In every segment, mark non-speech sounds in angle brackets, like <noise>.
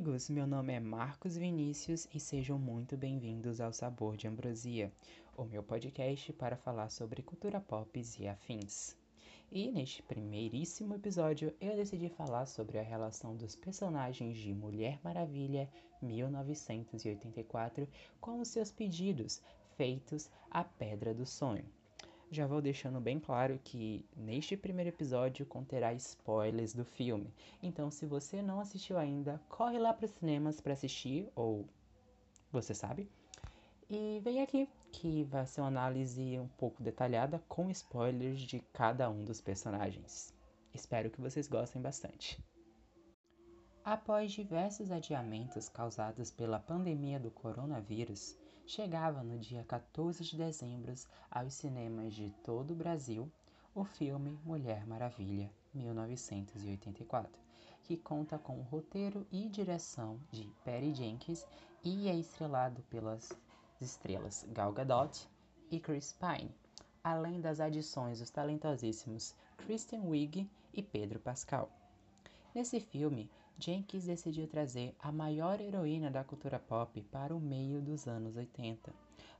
amigos, meu nome é Marcos Vinícius e sejam muito bem-vindos ao Sabor de Ambrosia, o meu podcast para falar sobre cultura pop e afins. E neste primeiríssimo episódio eu decidi falar sobre a relação dos personagens de Mulher Maravilha 1984 com os seus pedidos feitos à Pedra do Sonho. Já vou deixando bem claro que neste primeiro episódio conterá spoilers do filme. Então, se você não assistiu ainda, corre lá para os cinemas para assistir, ou você sabe. E vem aqui, que vai ser uma análise um pouco detalhada com spoilers de cada um dos personagens. Espero que vocês gostem bastante. Após diversos adiamentos causados pela pandemia do coronavírus, chegava no dia 14 de dezembro aos cinemas de todo o Brasil o filme Mulher Maravilha, 1984, que conta com o roteiro e direção de Patty Jenkins e é estrelado pelas estrelas Gal Gadot e Chris Pine, além das adições dos talentosíssimos Kristen Wiig e Pedro Pascal. Nesse filme, Jenkins decidiu trazer a maior heroína da cultura pop para o meio dos anos 80,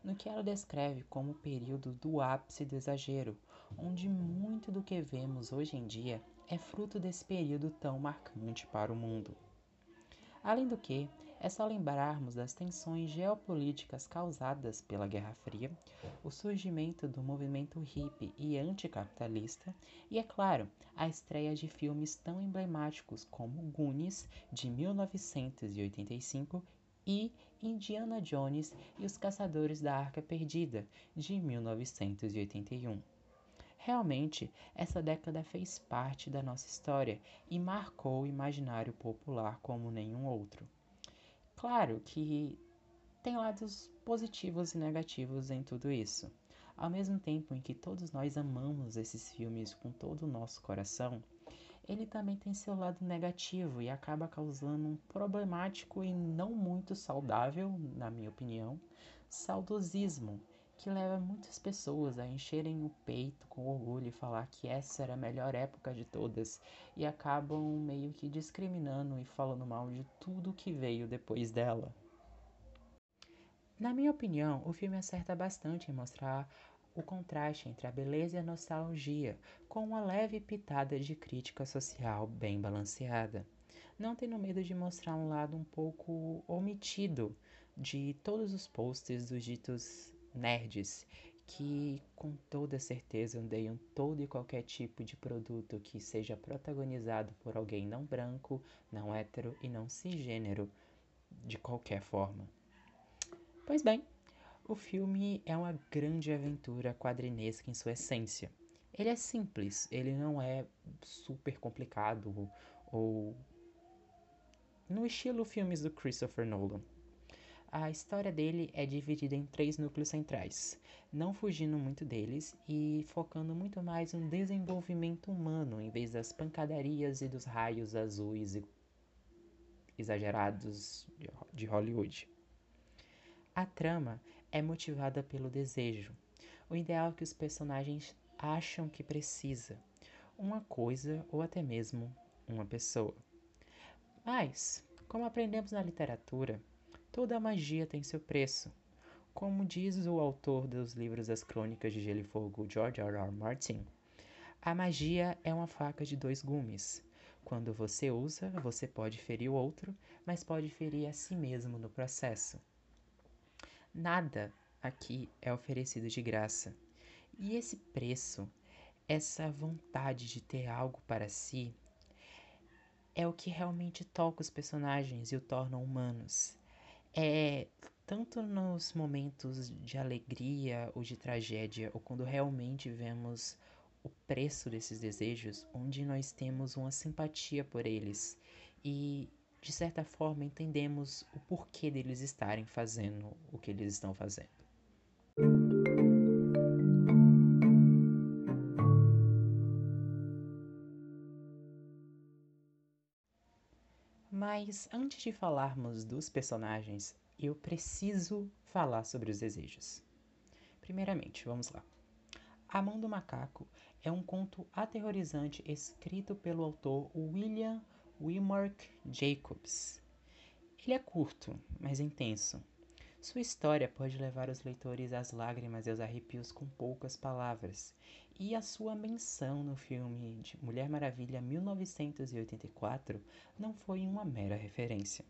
no que ela descreve como o período do ápice do exagero, onde muito do que vemos hoje em dia é fruto desse período tão marcante para o mundo. Além do que, é só lembrarmos das tensões geopolíticas causadas pela Guerra Fria, o surgimento do movimento hippie e anticapitalista e, é claro, a estreia de filmes tão emblemáticos como Goonies, de 1985, e Indiana Jones e os Caçadores da Arca Perdida, de 1981. Realmente, essa década fez parte da nossa história e marcou o imaginário popular como nenhum outro. Claro que tem lados positivos e negativos em tudo isso. Ao mesmo tempo em que todos nós amamos esses filmes com todo o nosso coração, ele também tem seu lado negativo e acaba causando um problemático e não muito saudável, na minha opinião, saudosismo, que leva muitas pessoas a encherem o peito com orgulho e falar que essa era a melhor época de todas e acabam meio que discriminando e falando mal de tudo que veio depois dela. Na minha opinião, o filme acerta bastante em mostrar o contraste entre a beleza e a nostalgia, com uma leve pitada de crítica social bem balanceada, não tendo medo de mostrar um lado um pouco omitido de todos os posters dos ditos nerds que com toda certeza odeiam todo e qualquer tipo de produto que seja protagonizado por alguém não branco, não hétero e não cisgênero de qualquer forma. Pois bem, o filme é uma grande aventura quadrinesca em sua essência. Ele é simples, ele não é super complicado ou no estilo filmes do Christopher Nolan. A história dele é dividida em três núcleos centrais, não fugindo muito deles e focando muito mais no desenvolvimento humano em vez das pancadarias e dos raios azuis e exagerados de Hollywood. A trama é motivada pelo desejo, o ideal que os personagens acham que precisa, uma coisa ou até mesmo uma pessoa. Mas, como aprendemos na literatura, Toda magia tem seu preço. Como diz o autor dos livros Das Crônicas de Gelo e Fogo, George R. R. Martin, a magia é uma faca de dois gumes. Quando você usa, você pode ferir o outro, mas pode ferir a si mesmo no processo. Nada aqui é oferecido de graça. E esse preço, essa vontade de ter algo para si, é o que realmente toca os personagens e o tornam humanos. É tanto nos momentos de alegria ou de tragédia, ou quando realmente vemos o preço desses desejos, onde nós temos uma simpatia por eles e de certa forma entendemos o porquê deles estarem fazendo o que eles estão fazendo. Mas antes de falarmos dos personagens, eu preciso falar sobre os desejos. Primeiramente, vamos lá. A Mão do Macaco é um conto aterrorizante escrito pelo autor William Wilmark Jacobs. Ele é curto, mas intenso. Sua história pode levar os leitores às lágrimas e aos arrepios com poucas palavras, e a sua menção no filme de Mulher Maravilha 1984 não foi uma mera referência.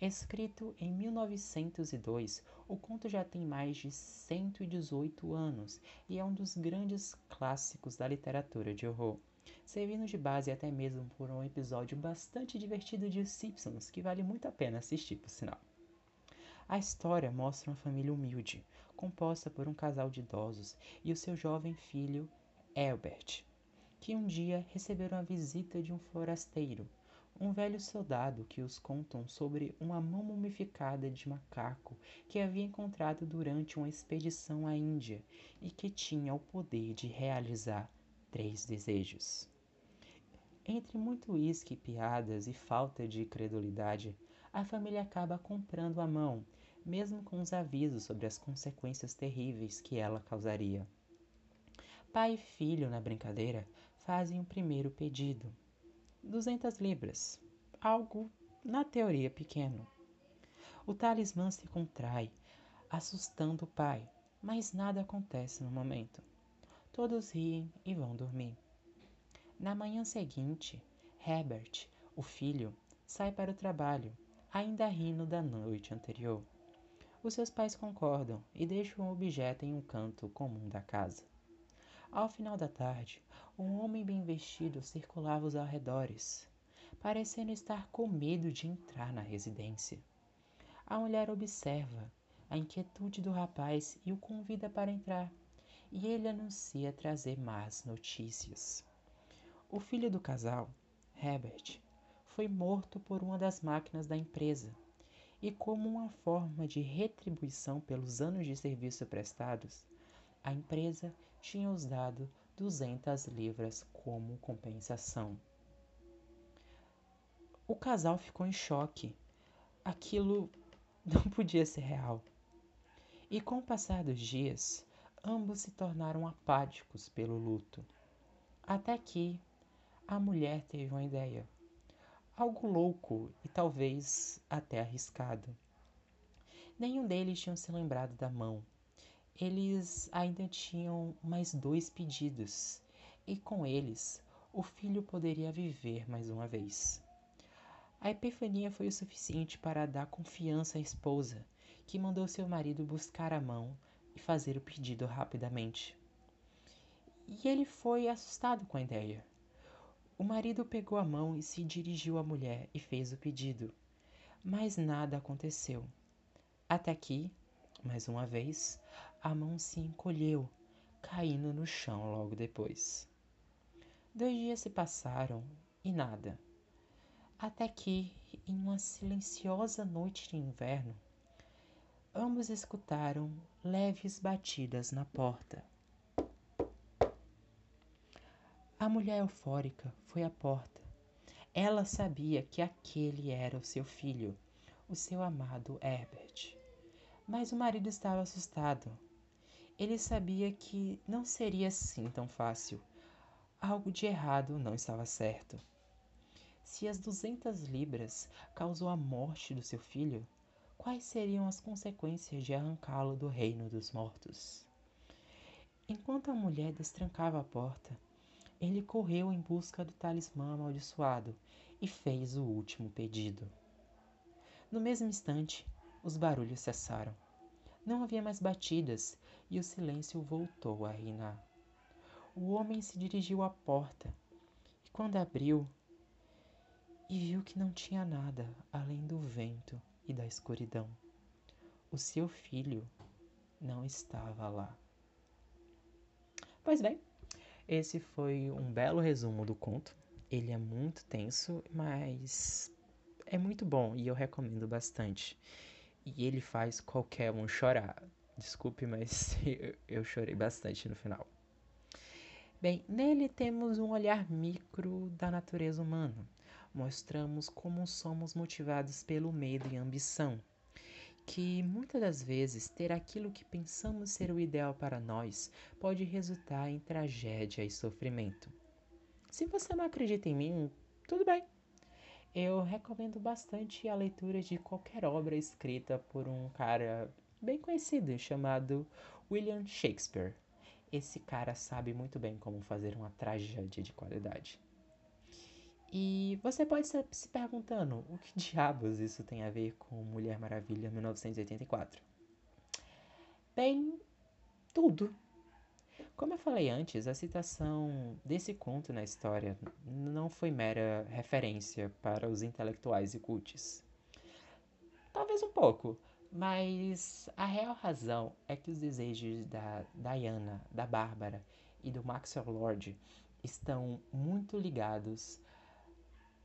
Escrito em 1902, o conto já tem mais de 118 anos e é um dos grandes clássicos da literatura de horror, servindo de base até mesmo por um episódio bastante divertido de Simpsons, que vale muito a pena assistir, por sinal. A história mostra uma família humilde, composta por um casal de idosos e o seu jovem filho, Albert, que um dia receberam a visita de um forasteiro um velho soldado que os contam sobre uma mão mumificada de macaco que havia encontrado durante uma expedição à Índia e que tinha o poder de realizar três desejos. Entre muito uísque, piadas e falta de credulidade, a família acaba comprando a mão, mesmo com os avisos sobre as consequências terríveis que ela causaria. Pai e filho, na brincadeira, fazem o primeiro pedido, 200 libras, algo na teoria pequeno. O talismã se contrai, assustando o pai, mas nada acontece no momento. Todos riem e vão dormir. Na manhã seguinte, Herbert, o filho, sai para o trabalho, ainda rindo da noite anterior. Os seus pais concordam e deixam o objeto em um canto comum da casa. Ao final da tarde, um homem bem vestido circulava os arredores, parecendo estar com medo de entrar na residência. A mulher observa a inquietude do rapaz e o convida para entrar, e ele anuncia trazer más notícias. O filho do casal, Herbert, foi morto por uma das máquinas da empresa, e como uma forma de retribuição pelos anos de serviço prestados, a empresa tinha-os dado duzentas libras como compensação. O casal ficou em choque. Aquilo <laughs> não podia ser real. E com o passar dos dias, ambos se tornaram apáticos pelo luto. Até que a mulher teve uma ideia. Algo louco e talvez até arriscado. Nenhum deles tinha se lembrado da mão eles ainda tinham mais dois pedidos, e com eles o filho poderia viver mais uma vez. A epifania foi o suficiente para dar confiança à esposa, que mandou seu marido buscar a mão e fazer o pedido rapidamente. E ele foi assustado com a ideia. O marido pegou a mão e se dirigiu à mulher e fez o pedido. Mas nada aconteceu. Até que, mais uma vez, a mão se encolheu, caindo no chão logo depois. Dois dias se passaram e nada. Até que, em uma silenciosa noite de inverno, ambos escutaram leves batidas na porta. A mulher eufórica foi à porta. Ela sabia que aquele era o seu filho, o seu amado Herbert. Mas o marido estava assustado ele sabia que não seria assim tão fácil. Algo de errado não estava certo. Se as duzentas libras causou a morte do seu filho, quais seriam as consequências de arrancá-lo do reino dos mortos? Enquanto a mulher destrancava a porta, ele correu em busca do talismã amaldiçoado e fez o último pedido. No mesmo instante, os barulhos cessaram. Não havia mais batidas e o silêncio voltou a reinar. O homem se dirigiu à porta e, quando abriu, e viu que não tinha nada além do vento e da escuridão. O seu filho não estava lá. Pois bem, esse foi um belo resumo do conto. Ele é muito tenso, mas é muito bom e eu recomendo bastante. E ele faz qualquer um chorar. Desculpe, mas <laughs> eu chorei bastante no final. Bem, nele temos um olhar micro da natureza humana. Mostramos como somos motivados pelo medo e ambição, que muitas das vezes ter aquilo que pensamos ser o ideal para nós pode resultar em tragédia e sofrimento. Se você não acredita em mim, tudo bem. eu recomendo bastante a leitura de qualquer obra escrita por um cara bem conhecido chamado William Shakespeare. Esse cara sabe muito bem como fazer uma tragédia de qualidade. E você pode estar se perguntando o que <laughs> diabos isso tem a ver com Mulher Maravilha 1984? Bem, tudo. Como eu falei antes, a citação desse conto na história não foi mera referência para os intelectuais e cultes. Talvez um pouco, mas a real razão é que os desejos da Diana, da Bárbara e do Maxwell Lord estão muito ligados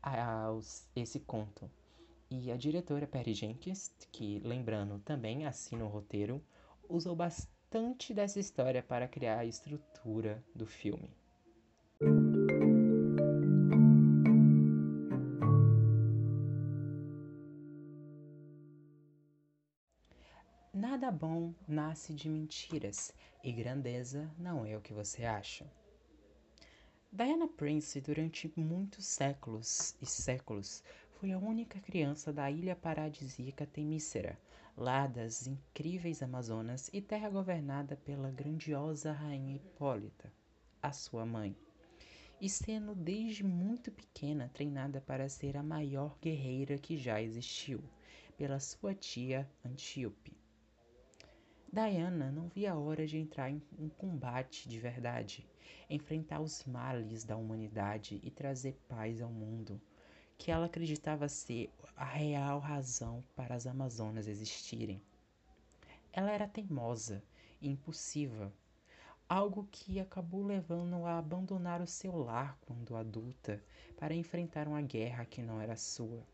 a esse conto. E a diretora Perry Jenkins, que lembrando também assina o roteiro, usou bastante dessa história para criar a estrutura do filme. Nada bom nasce de mentiras, e grandeza não é o que você acha. Diana Prince, durante muitos séculos e séculos, foi a única criança da ilha paradisíaca Temícera, lá das incríveis Amazonas e terra governada pela grandiosa rainha Hipólita, a sua mãe, e sendo desde muito pequena treinada para ser a maior guerreira que já existiu, pela sua tia Antíope. Diana não via a hora de entrar em um combate de verdade, enfrentar os males da humanidade e trazer paz ao mundo que ela acreditava ser a real razão para as Amazonas existirem. Ela era teimosa e impulsiva, algo que acabou levando-a a abandonar o seu lar quando adulta para enfrentar uma guerra que não era sua.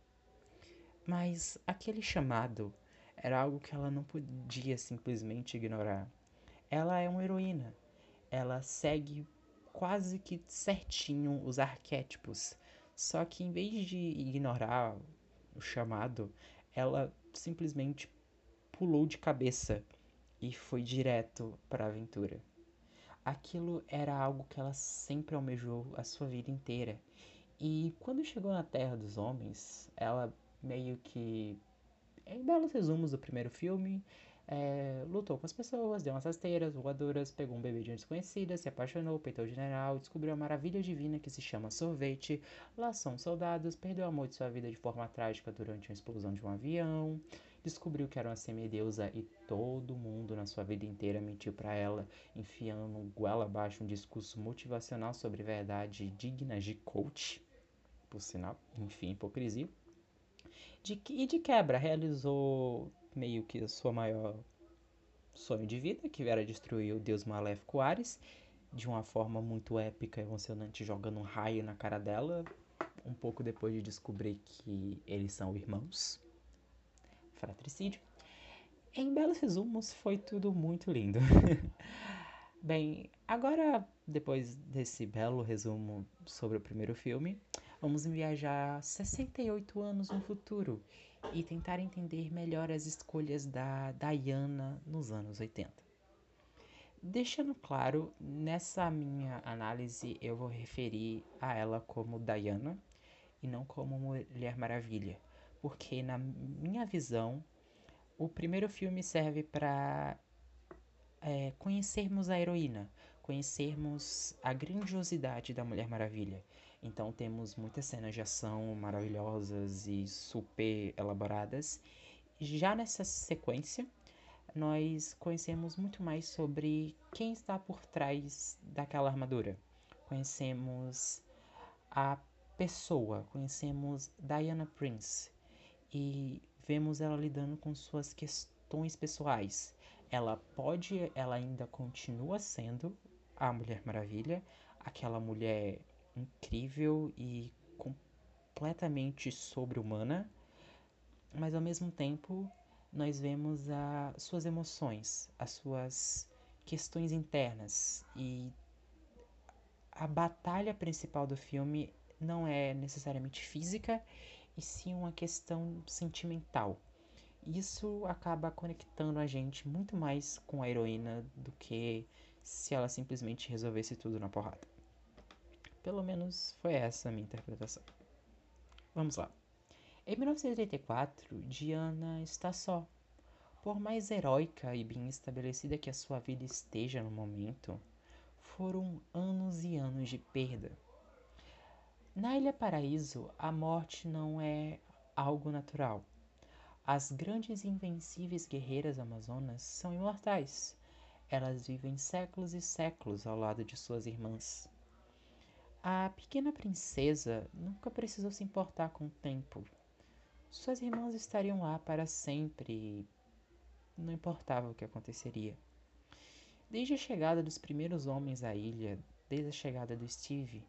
Mas aquele chamado era algo que ela não podia simplesmente ignorar. Ela é uma heroína. Ela segue quase que certinho os arquétipos só que em vez de ignorar o chamado, ela simplesmente pulou de cabeça e foi direto para a aventura. Aquilo era algo que ela sempre almejou a sua vida inteira. E quando chegou na Terra dos Homens, ela meio que. Em belos resumos do primeiro filme, é, lutou com as pessoas, deu umas rasteiras, voadoras, pegou um bebê de desconhecida, se apaixonou, peitou o general, descobriu a maravilha divina que se chama sorvete, laçou uns soldados, perdeu o amor de sua vida de forma trágica durante uma explosão de um avião, descobriu que era uma semideusa e todo mundo na sua vida inteira mentiu para ela, enfiando goela abaixo um discurso motivacional sobre verdade digna de coach, por sinal, enfim, hipocrisia. De, e de quebra, realizou meio que a sua maior sonho de vida, que era destruir o deus maléfico Ares, de uma forma muito épica e emocionante, jogando um raio na cara dela, um pouco depois de descobrir que eles são irmãos. Fratricídio. Em belos resumos, foi tudo muito lindo. <laughs> Bem, agora, depois desse belo resumo sobre o primeiro filme, vamos viajar 68 anos no futuro e tentar entender melhor as escolhas da Diana nos anos 80. Deixando claro, nessa minha análise eu vou referir a ela como Diana e não como Mulher Maravilha, porque na minha visão o primeiro filme serve para é, conhecermos a heroína, conhecermos a grandiosidade da Mulher Maravilha então temos muitas cenas de ação maravilhosas e super elaboradas. Já nessa sequência, nós conhecemos muito mais sobre quem está por trás daquela armadura. Conhecemos a pessoa, conhecemos Diana Prince e vemos ela lidando com suas questões pessoais. Ela pode, ela ainda continua sendo a Mulher Maravilha, aquela mulher incrível e completamente sobre-humana, mas ao mesmo tempo nós vemos as suas emoções, as suas questões internas e a batalha principal do filme não é necessariamente física e sim uma questão sentimental. Isso acaba conectando a gente muito mais com a heroína do que se ela simplesmente resolvesse tudo na porrada. Pelo menos foi essa a minha interpretação. Vamos lá. Em 1984, Diana está só. Por mais heróica e bem estabelecida que a sua vida esteja no momento, foram anos e anos de perda. Na Ilha Paraíso, a morte não é algo natural. As grandes e invencíveis guerreiras amazonas são imortais. Elas vivem séculos e séculos ao lado de suas irmãs. A pequena princesa nunca precisou se importar com o tempo. Suas irmãs estariam lá para sempre, não importava o que aconteceria. Desde a chegada dos primeiros homens à ilha, desde a chegada do Steve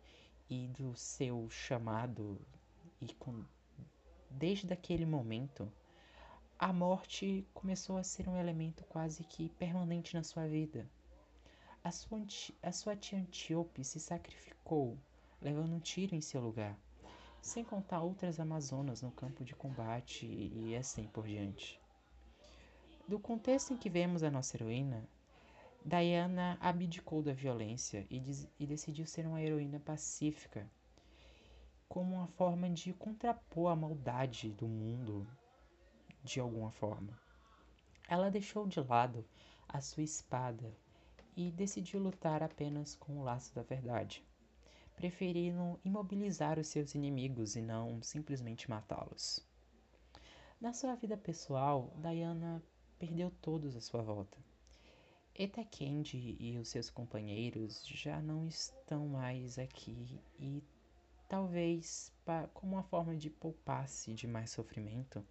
e do seu chamado, e com, desde aquele momento, a morte começou a ser um elemento quase que permanente na sua vida. A sua, a sua tia Antíope se sacrificou, levando um tiro em seu lugar, sem contar outras amazonas no campo de combate e assim por diante. Do contexto em que vemos a nossa heroína, Diana abdicou da violência e, e decidiu ser uma heroína pacífica, como uma forma de contrapor a maldade do mundo de alguma forma. Ela deixou de lado a sua espada e decidiu lutar apenas com o laço da verdade, preferindo imobilizar os seus inimigos e não simplesmente matá-los. Na sua vida pessoal, Diana perdeu todos à sua volta. Eta Candy e os seus companheiros já não estão mais aqui e talvez como uma forma de poupar-se de mais sofrimento,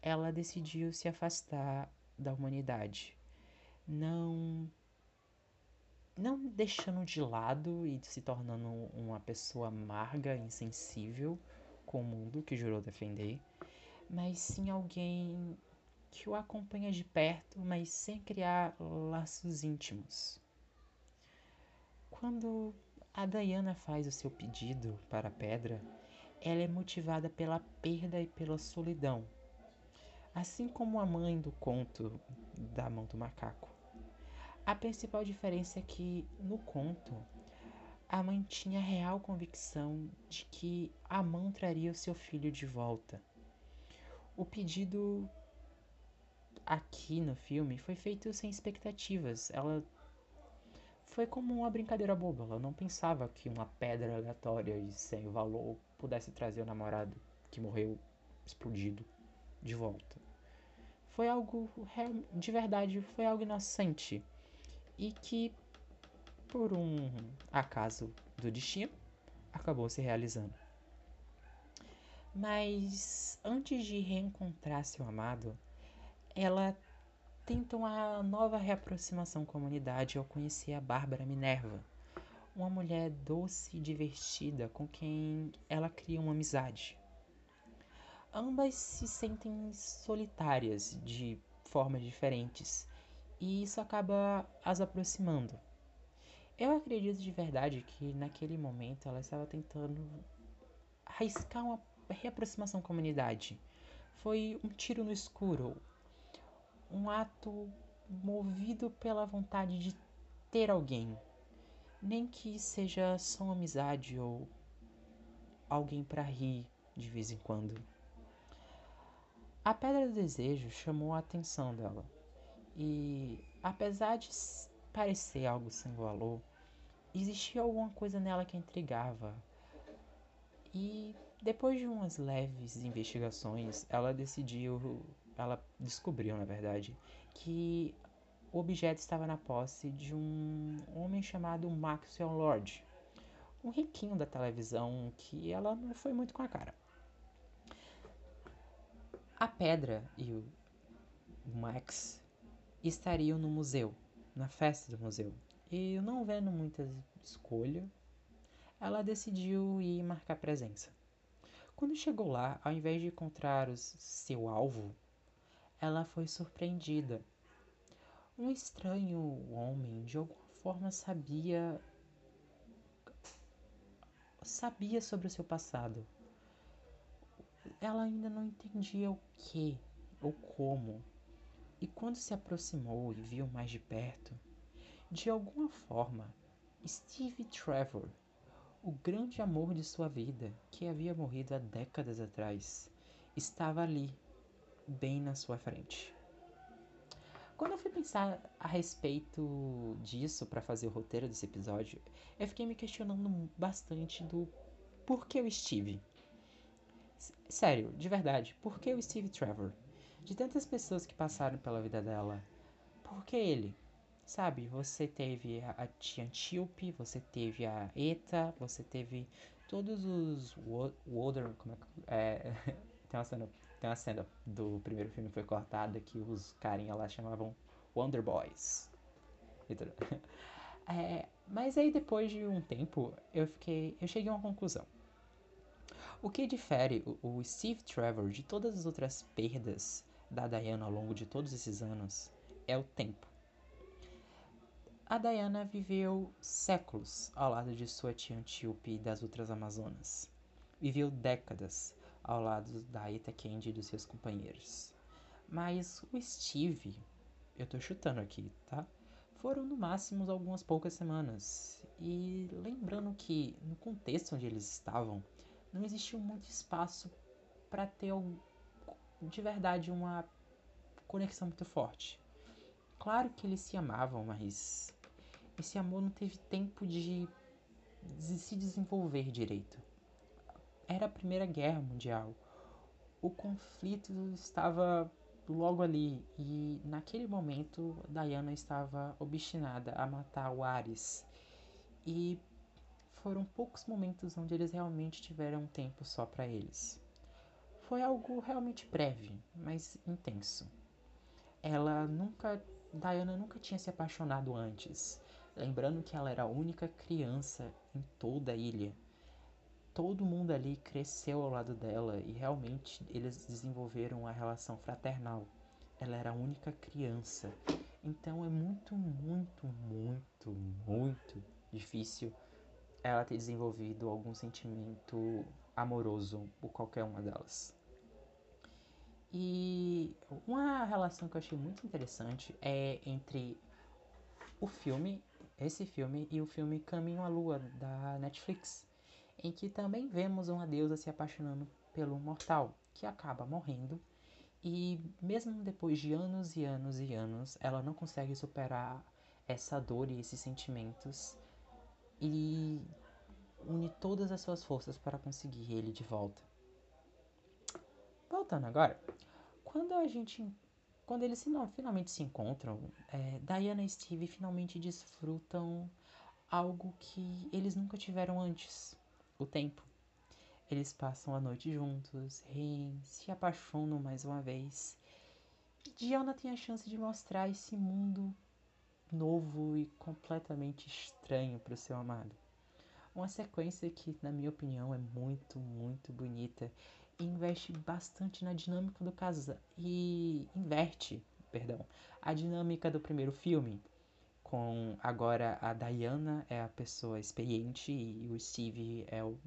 ela decidiu se afastar da humanidade, não não deixando de lado e se tornando uma pessoa amarga, insensível com o mundo que jurou defender, mas sim alguém que o acompanha de perto, mas sem criar laços íntimos. Quando a Diana faz o seu pedido para a pedra, ela é motivada pela perda e pela solidão assim como a mãe do conto da mão do macaco. A principal diferença é que no conto a mãe tinha real convicção de que a mão traria o seu filho de volta. O pedido aqui no filme foi feito sem expectativas. Ela foi como uma brincadeira boba. Ela não pensava que uma pedra aleatória e sem valor pudesse trazer o namorado que morreu explodido de volta. Foi algo de verdade, foi algo inocente e que por um acaso do destino acabou se realizando. Mas antes de reencontrar seu amado, ela tenta uma nova reaproximação com a humanidade ao conhecer a Bárbara Minerva, uma mulher doce e divertida com quem ela cria uma amizade ambas se sentem solitárias de formas diferentes e isso acaba as aproximando. Eu acredito de verdade que naquele momento ela estava tentando arriscar uma reaproximação com a humanidade. Foi um tiro no escuro, um ato movido pela vontade de ter alguém, nem que seja só uma amizade ou alguém para rir de vez em quando. A Pedra do Desejo chamou a atenção dela, e apesar de parecer algo sem valor, existia alguma coisa nela que intrigava. E depois de umas leves investigações, ela decidiu, ela descobriu, na verdade, que o objeto estava na posse de um homem chamado Maxwell Lord, um riquinho da televisão que ela não foi muito com a cara. A pedra e o Max estariam no museu, na festa do museu. E não vendo muita escolha, ela decidiu ir marcar presença. Quando chegou lá, ao invés de encontrar o seu alvo, ela foi surpreendida. Um estranho homem, de alguma forma, sabia sabia sobre o seu passado ela ainda não entendia o que ou como. E quando se aproximou e viu mais de perto, de alguma forma, Steve Trevor, o grande amor de sua vida, que havia morrido há décadas atrás, estava ali, bem na sua frente. Quando eu fui pensar a respeito disso para fazer o roteiro desse episódio, eu fiquei me questionando bastante do porquê o Steve. Sério, de verdade, por que o Steve Trevor? De tantas pessoas que passaram pela vida dela, por que ele? Sabe, você teve a tia Antíope, você teve a Eta, você teve todos os Wolder, como é, é <laughs> tem uma cena tem uma cena do primeiro filme que foi cortada que os carinha lá chamavam Wonder Boys. <laughs> É, mas aí depois de um tempo eu fiquei, eu cheguei a uma conclusão. O que difere o Steve Trevor de todas as outras perdas da Diana ao longo de todos esses anos é o tempo. A Diana viveu séculos ao lado de sua tia Antíope e das outras Amazonas. Viveu décadas ao lado da Eta Candy e dos seus companheiros. Mas o Steve, eu tô chutando aqui, tá? Foram no máximo algumas poucas semanas. E lembrando que no contexto onde eles estavam, não existiu muito espaço para ter de verdade uma conexão muito forte. Claro que eles se amavam, mas esse amor não teve tempo de se desenvolver direito era a Primeira Guerra Mundial. O conflito estava logo ali e naquele momento Diana estava obstinada a matar o Ares. E foram poucos momentos onde eles realmente tiveram tempo só para eles. Foi algo realmente breve, mas intenso. Ela nunca Diana nunca tinha se apaixonado antes, lembrando que ela era a única criança em toda a ilha todo mundo ali cresceu ao lado dela e realmente eles desenvolveram uma relação fraternal. Ela era a única criança. Então é muito, muito, muito, muito difícil ela ter desenvolvido algum sentimento amoroso por qualquer uma delas. E uma relação que eu achei muito interessante é entre o filme, esse filme, e o filme Caminho à Lua da Netflix em que também vemos uma deusa se apaixonando pelo mortal, que acaba morrendo, e mesmo depois de anos e anos e anos, ela não consegue superar essa dor e esses sentimentos e une todas as suas forças para conseguir ele de volta. Voltando agora, quando a gente quando eles finalmente se encontram, é, Diana e Steve finalmente desfrutam algo que eles nunca tiveram antes o tempo. Eles passam a noite juntos, riem, se apaixonam mais uma vez. E Diana tem a chance de mostrar esse mundo novo e completamente estranho para o seu amado. Uma sequência que, na minha opinião, é muito, muito bonita investe bastante na dinâmica do casal e inverte, perdão, a dinâmica do primeiro filme, com agora a Diana é a pessoa experiente e o Steve é o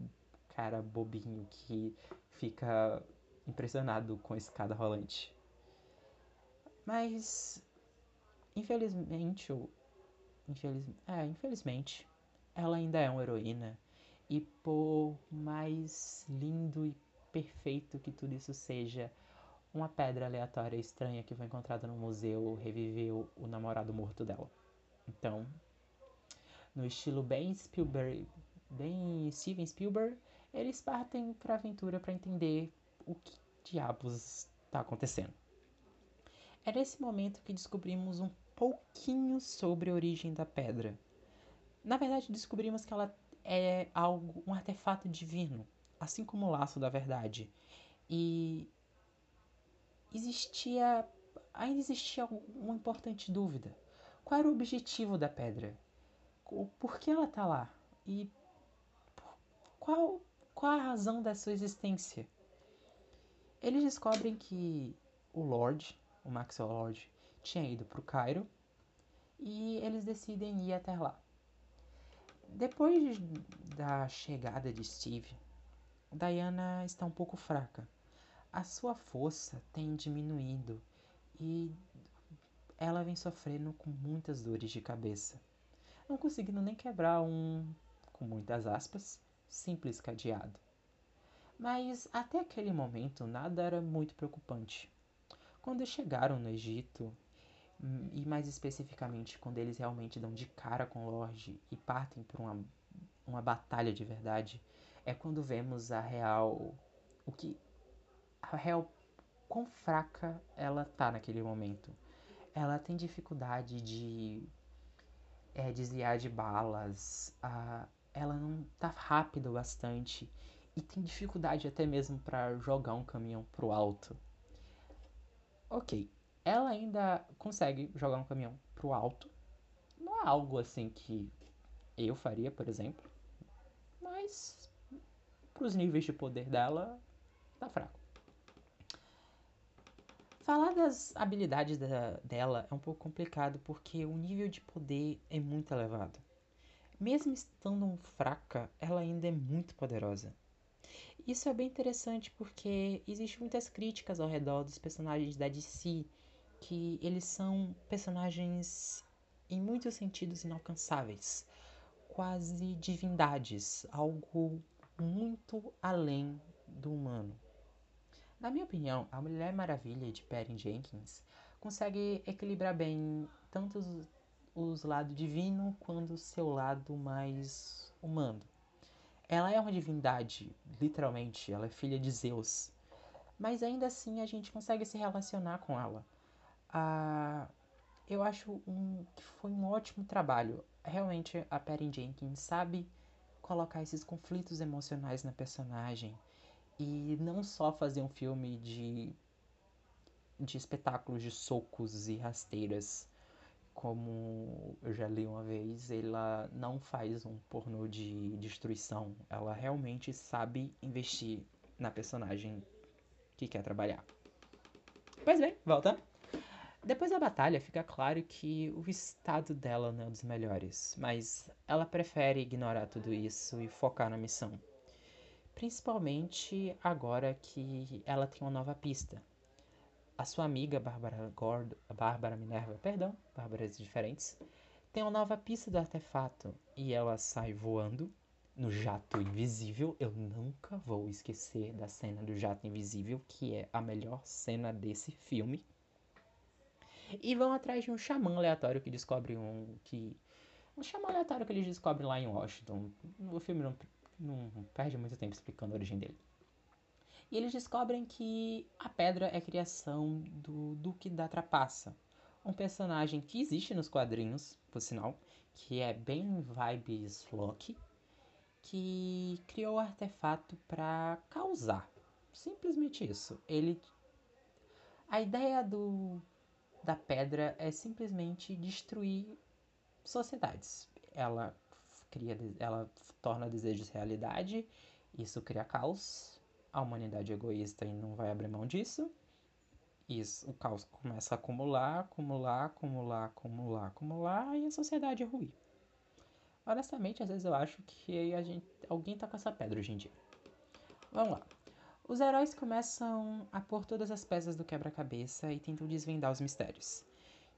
cara bobinho que fica impressionado com a escada rolante. Mas infelizmente, é, infelizmente, ela ainda é uma heroína e por mais lindo e perfeito que tudo isso seja, uma pedra aleatória estranha que foi encontrada no museu reviveu o namorado morto dela. Então, no estilo bem Spielberg, bem Steven Spielberg, eles partem para a aventura para entender o que diabos está acontecendo. É nesse momento que descobrimos um pouquinho sobre a origem da pedra. Na verdade, descobrimos que ela é algo, um artefato divino, assim como o laço da verdade. E existia, ainda existia uma importante dúvida. Qual era o objetivo da pedra? Por que ela está lá? E qual, qual a razão da sua existência? Eles descobrem que o Lord, o Maxwell Lord, tinha ido para o Cairo e eles decidem ir até lá. Depois da chegada de Steve, Diana está um pouco fraca. A sua força tem diminuído e ela vem sofrendo com muitas dores de cabeça, não conseguindo nem quebrar um, com muitas aspas, simples cadeado. Mas até aquele momento nada era muito preocupante. Quando chegaram no Egito, e mais especificamente quando eles realmente dão de cara com Lorde e partem por uma, uma batalha de verdade, é quando vemos a real. o que. a real. quão fraca ela tá naquele momento. Ela tem dificuldade de é, desviar de balas, a, ela não tá rápida o bastante e tem dificuldade até mesmo para jogar um caminhão pro alto. Ok, ela ainda consegue jogar um caminhão pro alto. Não é algo assim que eu faria, por exemplo, mas pros níveis de poder dela, tá fraco. Falar das habilidades da, dela é um pouco complicado porque o nível de poder é muito elevado. Mesmo estando fraca, ela ainda é muito poderosa. Isso é bem interessante porque existem muitas críticas ao redor dos personagens da DC, que eles são personagens em muitos sentidos inalcançáveis, quase divindades, algo muito além do humano. Na minha opinião, a Mulher Maravilha de Perry Jenkins consegue equilibrar bem tanto os, os lados divino quanto o seu lado mais humano. Ela é uma divindade, literalmente, ela é filha de Zeus. Mas ainda assim a gente consegue se relacionar com ela. Ah, eu acho um, que foi um ótimo trabalho. Realmente a Perry Jenkins sabe colocar esses conflitos emocionais na personagem e não só fazer um filme de, de espetáculos de socos e rasteiras, como eu já li uma vez, ela não faz um pornô de destruição. Ela realmente sabe investir na personagem que quer trabalhar. Pois bem, volta. Depois da batalha, fica claro que o estado dela não é um dos melhores, mas ela prefere ignorar tudo isso e focar na missão. Principalmente agora que ela tem uma nova pista. A sua amiga Bárbara Gordo, Bárbara Minerva, perdão, Bárbaras diferentes, tem uma nova pista do artefato e ela sai voando no jato invisível. Eu nunca vou esquecer da cena do jato invisível, que é a melhor cena desse filme. E vão atrás de um xamã aleatório que descobre um que um xamã aleatório que eles descobrem lá em Washington. O filme não não perde muito tempo explicando a origem dele. E eles descobrem que a pedra é criação do Duque da Trapaça, um personagem que existe nos quadrinhos, por sinal, que é bem vibes Loki, que criou o artefato para causar. Simplesmente isso. Ele a ideia do da pedra é simplesmente destruir sociedades. Ela cria, ela torna desejos realidade, isso cria caos. A humanidade é egoísta e não vai abrir mão disso. Isso, o caos começa a acumular, acumular, acumular, acumular, acumular e a sociedade é ruim. Honestamente, às vezes eu acho que a gente, alguém tá com essa pedra hoje em dia. Vamos lá. Os heróis começam a pôr todas as peças do quebra-cabeça e tentam desvendar os mistérios.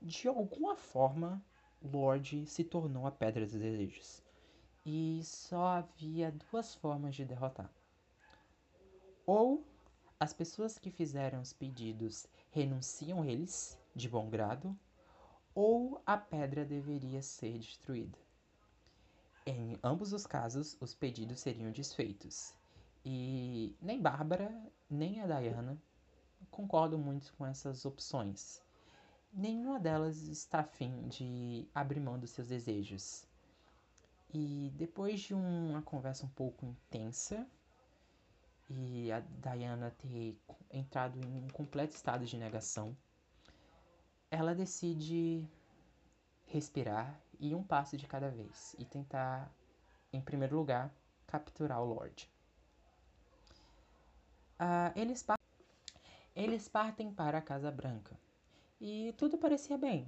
De alguma forma, Lorde se tornou a Pedra dos Desejos e só havia duas formas de derrotar. Ou as pessoas que fizeram os pedidos renunciam eles de bom grado, ou a pedra deveria ser destruída. Em ambos os casos, os pedidos seriam desfeitos. E nem Bárbara, nem a Diana concordam muito com essas opções. Nenhuma delas está afim de abrir mão dos seus desejos. E depois de uma conversa um pouco intensa e a Diana ter entrado em um completo estado de negação, ela decide respirar e um passo de cada vez e tentar, em primeiro lugar, capturar o Lorde. Uh, eles, eles partem para a Casa Branca e tudo parecia bem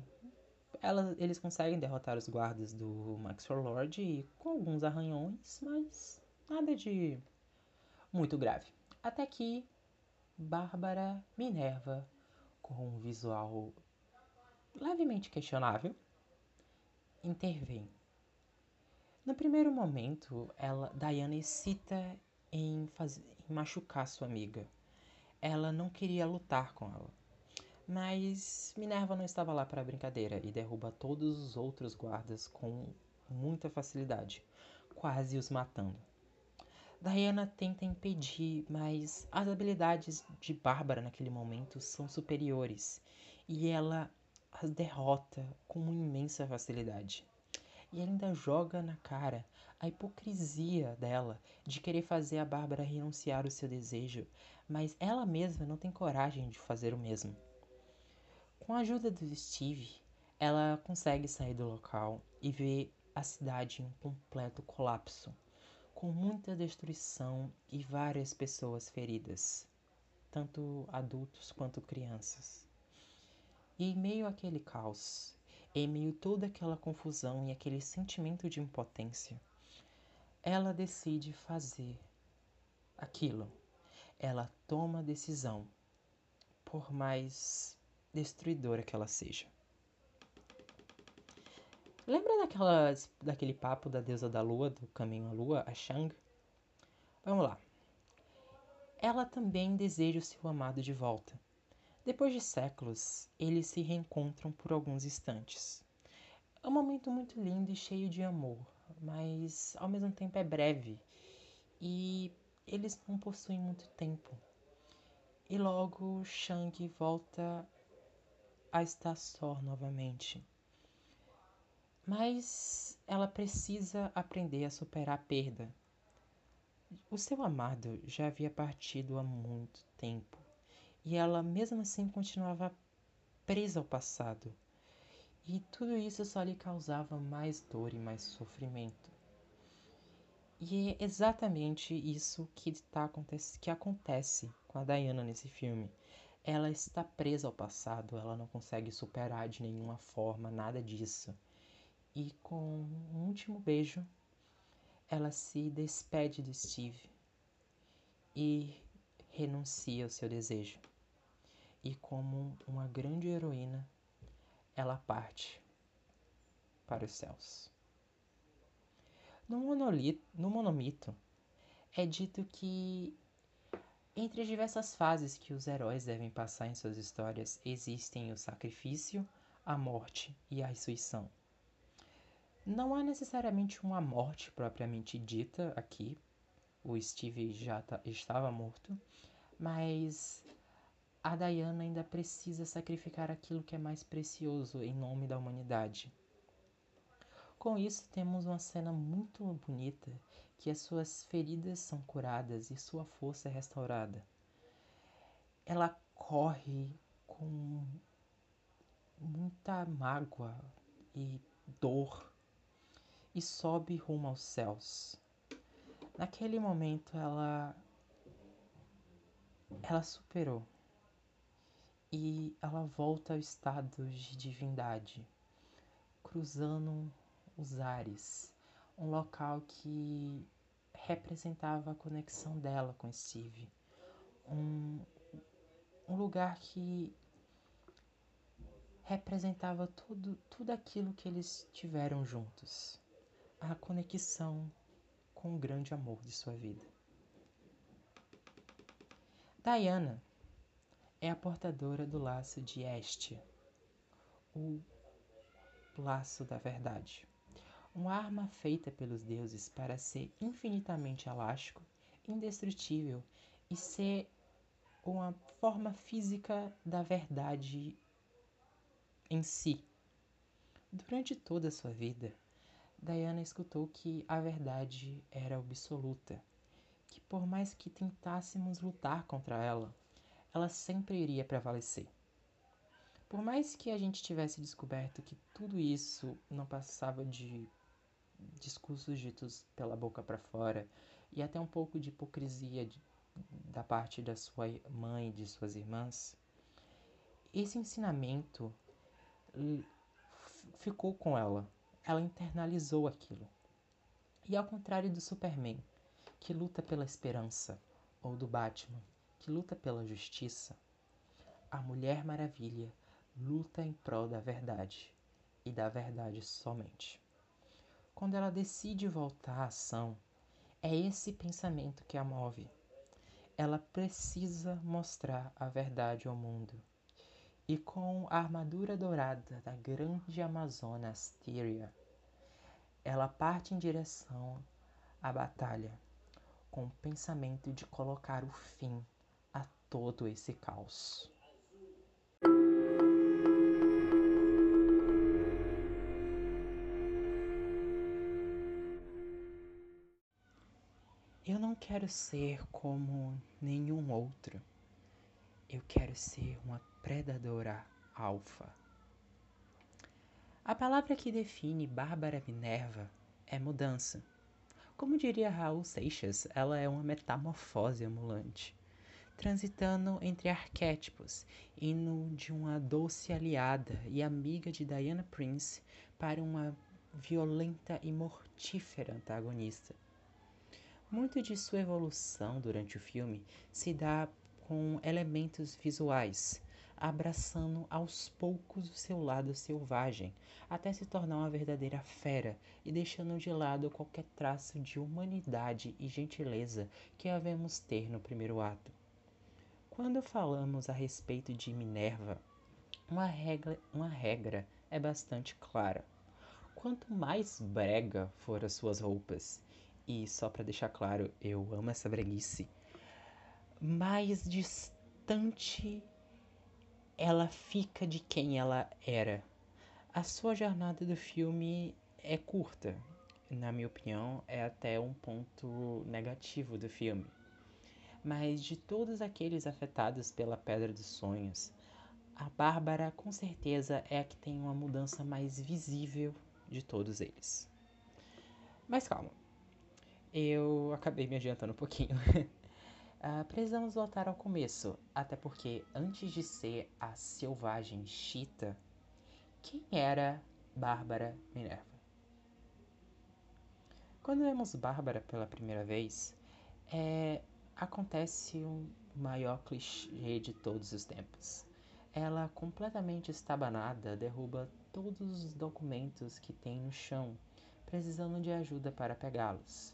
eles conseguem derrotar os guardas do Maxwell Lord com alguns arranhões, mas nada de muito grave. Até que Bárbara Minerva, com um visual levemente questionável, intervém. No primeiro momento, ela, Diana excita em, faz... machucar sua amiga. Ela não queria lutar com ela. Mas Minerva não estava lá para brincadeira e derruba todos os outros guardas com muita facilidade, quase os matando. Diana tenta impedir, mas as habilidades de Bárbara naquele momento são superiores e ela as derrota com imensa facilidade. E ainda joga na cara a hipocrisia dela de querer fazer a Bárbara renunciar o seu desejo, mas ela mesma não tem coragem de fazer o mesmo. Com a ajuda do Steve, ela consegue sair do local e ver a cidade em um completo colapso, com muita destruição e várias pessoas feridas, tanto adultos quanto crianças. E em meio àquele caos, em meio toda aquela confusão e aquele sentimento de impotência, ela decide fazer aquilo. Ela toma a decisão, por mais destruidora que ela seja. Lembra daquelas, daquele papo da deusa da lua, do caminho à lua, a Shang? Vamos lá. Ela também deseja o seu amado de volta. Depois de séculos, eles se reencontram por alguns instantes. É um momento muito lindo e cheio de amor, mas ao mesmo tempo é breve e eles não possuem muito tempo. E logo Shang volta a estar só novamente. Mas ela precisa aprender a superar a perda. O seu amado já havia partido há muito tempo e ela, mesmo assim, continuava presa ao passado. E tudo isso só lhe causava mais dor e mais sofrimento. E é exatamente isso que, tá, que acontece com a Diana nesse filme. Ela está presa ao passado, ela não consegue superar de nenhuma forma nada disso. E com um último beijo, ela se despede de Steve e renuncia ao seu desejo. E como uma grande heroína, ela parte para os céus. No, monolito, no monomito, é dito que entre as diversas fases que os heróis devem passar em suas histórias, existem o sacrifício, a morte e a ressurreição. Não há necessariamente uma morte propriamente dita aqui, o Steve já tá, estava morto, mas a Diana ainda precisa sacrificar aquilo que é mais precioso em nome da humanidade. Com isso, temos uma cena muito bonita que as suas feridas são curadas e sua força é restaurada. Ela corre com muita mágoa e dor e sobe rumo aos céus. Naquele momento ela ela superou e ela volta ao estado de divindade, cruzando os ares, um local que representava a conexão dela com Steve, um, um lugar que representava tudo, tudo aquilo que eles tiveram juntos, a conexão com o grande amor de sua vida. Diana é a portadora do laço de Estia, o laço da verdade uma arma feita pelos deuses para ser infinitamente elástico, indestrutível e ser uma forma física da verdade em si. Durante toda a sua vida, Diana escutou que a verdade era absoluta, que por mais que tentássemos lutar contra ela, ela sempre iria prevalecer. Por mais que a gente tivesse descoberto que tudo isso não passava de discursos ditos pela boca para fora e até um pouco de hipocrisia de, da parte da sua mãe e de suas irmãs, esse ensinamento ficou com ela. Ela internalizou aquilo. E ao contrário do Superman, que luta pela esperança, ou do Batman, que luta pela justiça, a Mulher Maravilha luta em prol da verdade e da verdade somente. Quando ela decide voltar à ação, É esse pensamento que a move. Ela precisa mostrar a verdade ao mundo. E com a armadura dourada da grande Amazona Asteria, ela parte em direção à batalha, com o pensamento de colocar o fim todo esse caos. Eu não quero ser como nenhum outro. Eu quero ser uma predadora alfa. A palavra que define Bárbara Minerva é mudança. Como diria Raul Seixas, ela é uma metamorfose ambulante, transitando entre arquétipos, indo de uma doce aliada e amiga de Diana Prince para uma violenta e mortífera antagonista. Muito de sua evolução durante o filme se dá com elementos visuais, abraçando aos poucos o seu lado selvagem, até se tornar uma verdadeira fera e deixando de lado qualquer traço de humanidade e gentileza que havemos ter no primeiro ato. Quando falamos a respeito de Minerva, uma regra, uma regra é bastante clara. Quanto mais brega for as suas roupas e só para deixar claro, eu amo essa breguice, mais distante ela fica de quem ela era. A sua jornada do filme é curta, na minha opinião, é até um ponto negativo do filme. Mas de todos aqueles afetados pela Pedra dos Sonhos, a Bárbara com certeza é a que tem uma mudança mais visível de todos eles. Mas calma, eu acabei me adiantando um pouquinho. uh, <laughs> precisamos voltar ao começo, até porque antes de ser a selvagem Chita, quem era Bárbara Minerva? Quando vemos Bárbara pela primeira vez, é, acontece um maior clichê de todos os tempos. Ela, completamente estabanada, derruba todos os documentos que tem no chão, precisando de ajuda para pegá-los.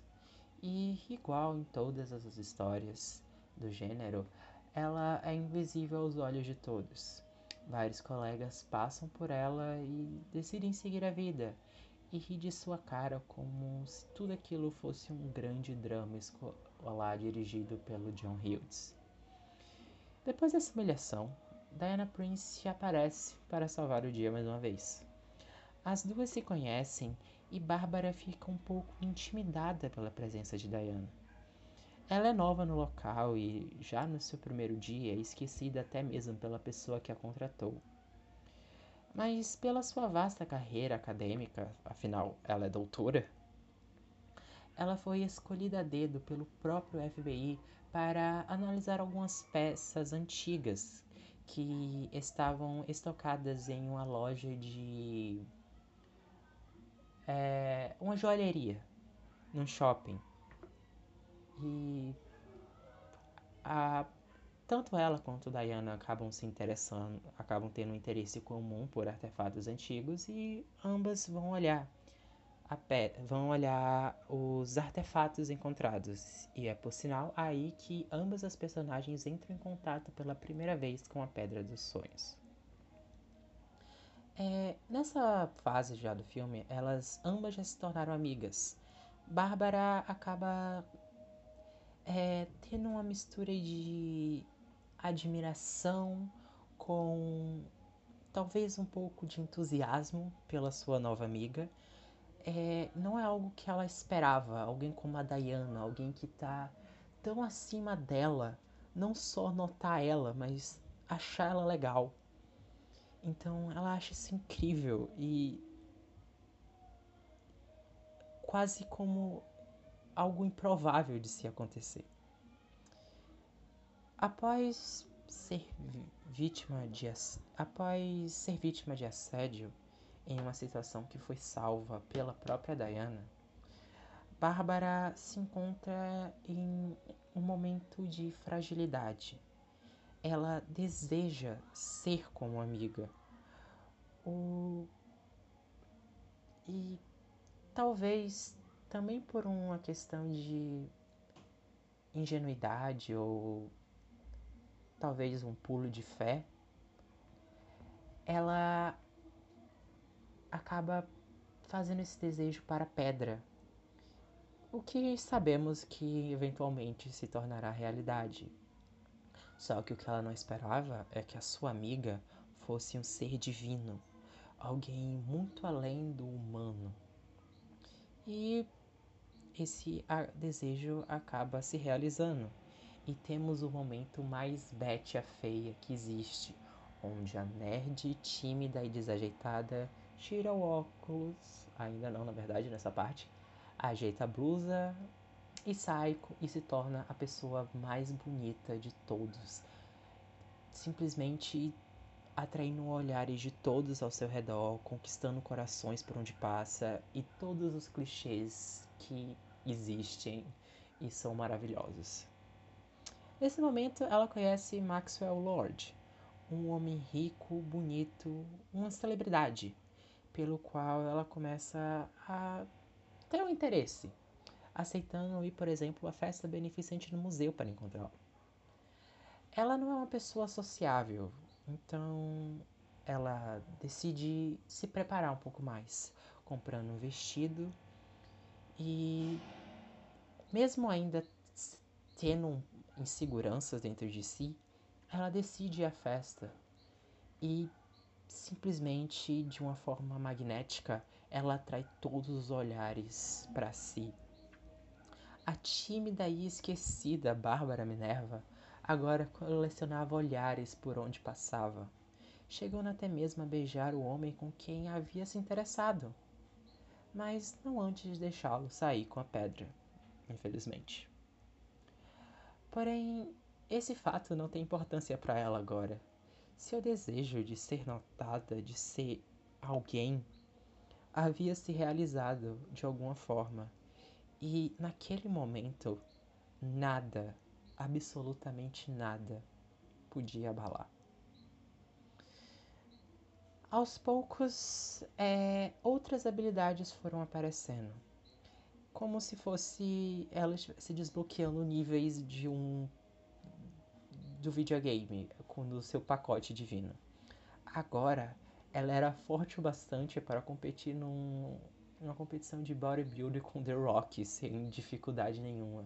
E, igual em todas as histórias do gênero, ela é invisível aos olhos de todos. Vários colegas passam por ela e decidem seguir a vida e rir de sua cara como se tudo aquilo fosse um grande drama escolar dirigido pelo John Hughes. Depois dessa humilhação, Diana Prince aparece para salvar o dia mais uma vez. As duas se conhecem e Bárbara fica um pouco intimidada pela presença de Diana. Ela é nova no local e, já no seu primeiro dia, é esquecida até mesmo pela pessoa que a contratou. Mas, pela sua vasta carreira acadêmica, afinal, ela é doutora, ela foi escolhida a dedo pelo próprio FBI para analisar algumas peças antigas que estavam estocadas em uma loja de é, uma joalheria num shopping. E a, tanto ela quanto Diana acabam se interessando, acabam tendo um interesse comum por artefatos antigos e ambas vão olhar vão olhar os artefatos encontrados. E é por sinal aí que ambas as personagens entram em contato pela primeira vez com a Pedra dos Sonhos. É, nessa fase já do filme, elas ambas já se tornaram amigas. Bárbara acaba é, tendo uma mistura de admiração com talvez um pouco de entusiasmo pela sua nova amiga. É, não é algo que ela esperava, alguém como a Diana, alguém que tá tão acima dela, não só notar ela, mas achar ela legal. Então ela acha isso incrível e quase como algo improvável de se acontecer. Após ser vítima de após ser vítima de assédio em uma situação que foi salva pela própria Diana, Bárbara se encontra em um momento de fragilidade ela deseja ser como amiga. O... E talvez também por uma questão de ingenuidade ou talvez um pulo de fé, ela acaba fazendo esse desejo para a pedra, o que sabemos que eventualmente se tornará realidade. Só que o que ela não esperava é que a sua amiga fosse um ser divino, alguém muito além do humano. E esse desejo acaba se realizando. E temos o momento mais Betty a feia que existe, onde a nerd tímida e desajeitada tira o óculos, ainda não, na verdade, nessa parte, ajeita a blusa e sai e se torna a pessoa mais bonita de todos. Simplesmente atraindo olhares de todos ao seu redor, conquistando corações por onde passa e todos os clichês que existem e são maravilhosos. Nesse momento, ela conhece Maxwell Lord, um homem rico, bonito, uma celebridade, pelo qual ela começa a ter um interesse, aceitando ir, por exemplo, à festa beneficente no museu para encontrá-lo. Ela não é uma pessoa sociável, então ela decide se preparar um pouco mais, comprando um vestido e mesmo ainda tendo inseguranças dentro de si, ela decide à festa e simplesmente de uma forma magnética ela atrai todos os olhares para si. A tímida e esquecida Bárbara Minerva agora colecionava olhares por onde passava, chegando até mesmo a beijar o homem com quem havia se interessado, mas não antes de deixá-lo sair com a pedra, infelizmente. Porém, esse fato não tem importância para ela agora. Seu desejo de ser notada, de ser alguém, havia se realizado de alguma forma. E naquele momento, nada absolutamente nada podia abalar. Aos poucos, é, outras habilidades foram aparecendo, como se fosse ela se desbloqueando níveis de um do videogame com o seu pacote divino. Agora, ela era forte o bastante para competir num, numa competição de bodybuilding com The Rock sem dificuldade nenhuma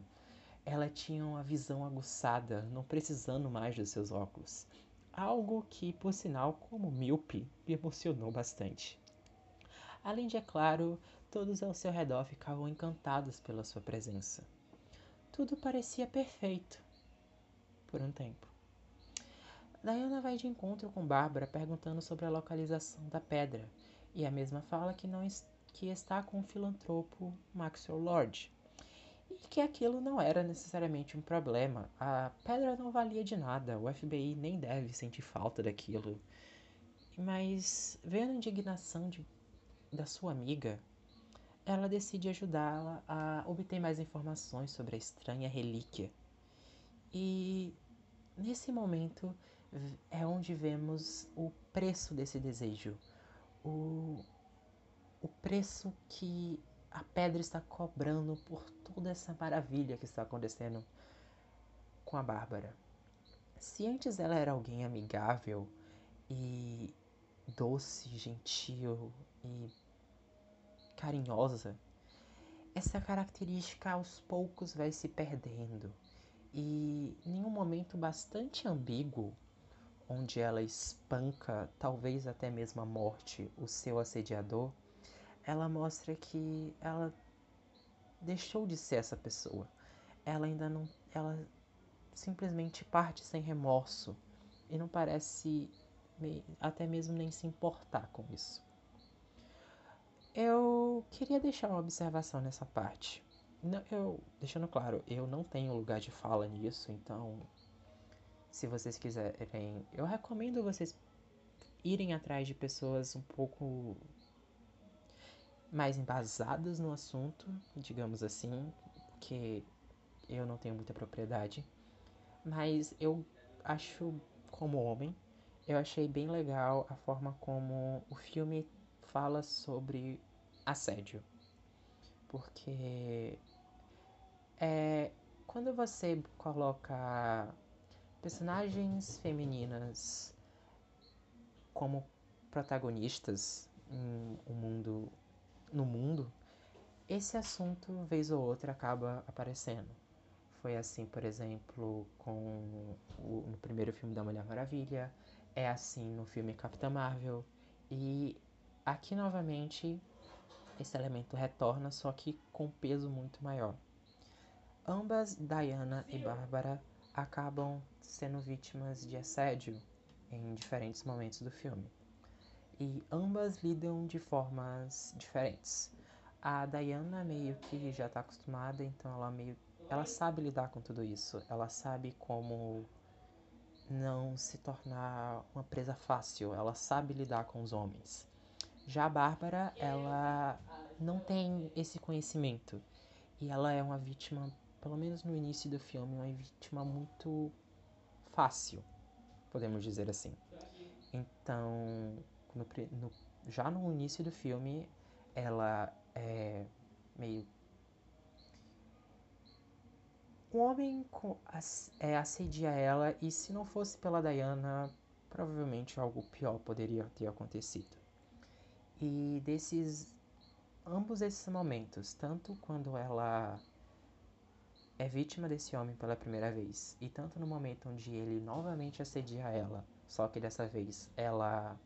ela tinha uma visão aguçada, não precisando mais dos seus óculos. Algo que, por sinal, como míope, me emocionou bastante. Além de, é claro, todos ao seu redor ficavam encantados pela sua presença. Tudo parecia perfeito. Por um tempo. Diana vai de encontro com Bárbara perguntando sobre a localização da pedra, e a mesma fala que, não que está com o filantropo Maxwell Lord, e que aquilo não era necessariamente um problema. A pedra não valia de nada, o FBI nem deve sentir falta daquilo. Mas, vendo a indignação de, da sua amiga, ela decide ajudá-la a obter mais informações sobre a estranha relíquia. E nesse momento é onde vemos o preço desse desejo, o, o preço que a pedra está cobrando por toda essa maravilha que está acontecendo com a Bárbara. Se antes ela era alguém amigável e doce, gentil e carinhosa, essa característica aos poucos vai se perdendo e em um momento bastante ambíguo, onde ela espanca, talvez até mesmo a morte, o seu assediador, ela mostra que ela deixou de ser essa pessoa. Ela ainda não. Ela simplesmente parte sem remorso e não parece até mesmo nem se importar com isso. Eu queria deixar uma observação nessa parte. Não, eu, deixando claro, eu não tenho lugar de fala nisso, então se vocês quiserem, eu recomendo vocês irem atrás de pessoas um pouco mais embasadas no assunto, digamos assim, que eu não tenho muita propriedade, mas eu acho, como homem, eu achei bem legal a forma como o filme fala sobre assédio. porque é, quando você coloca personagens femininas como protagonistas em um mundo, no mundo, esse assunto, vez ou outra, acaba aparecendo. Foi assim, por exemplo, com o, no primeiro filme da Mulher Maravilha, é assim no filme Capitã Marvel, e aqui novamente esse elemento retorna, só que com peso muito maior. Ambas, Diana e Bárbara, acabam sendo vítimas de assédio em diferentes momentos do filme. E ambas lidam de formas diferentes. A Diana meio que já está acostumada, então ela meio ela sabe lidar com tudo isso. Ela sabe como não se tornar uma presa fácil. Ela sabe lidar com os homens. Já a Bárbara, ela não tem esse conhecimento. E ela é uma vítima, pelo menos no início do filme, uma vítima muito fácil, podemos dizer assim. Então, no, no, já no início do filme, ela é meio. O homem é, assedia ela, e se não fosse pela Diana, provavelmente algo pior poderia ter acontecido. E desses. Ambos esses momentos, tanto quando ela é vítima desse homem pela primeira vez, e tanto no momento onde ele novamente assedia ela, só que dessa vez ela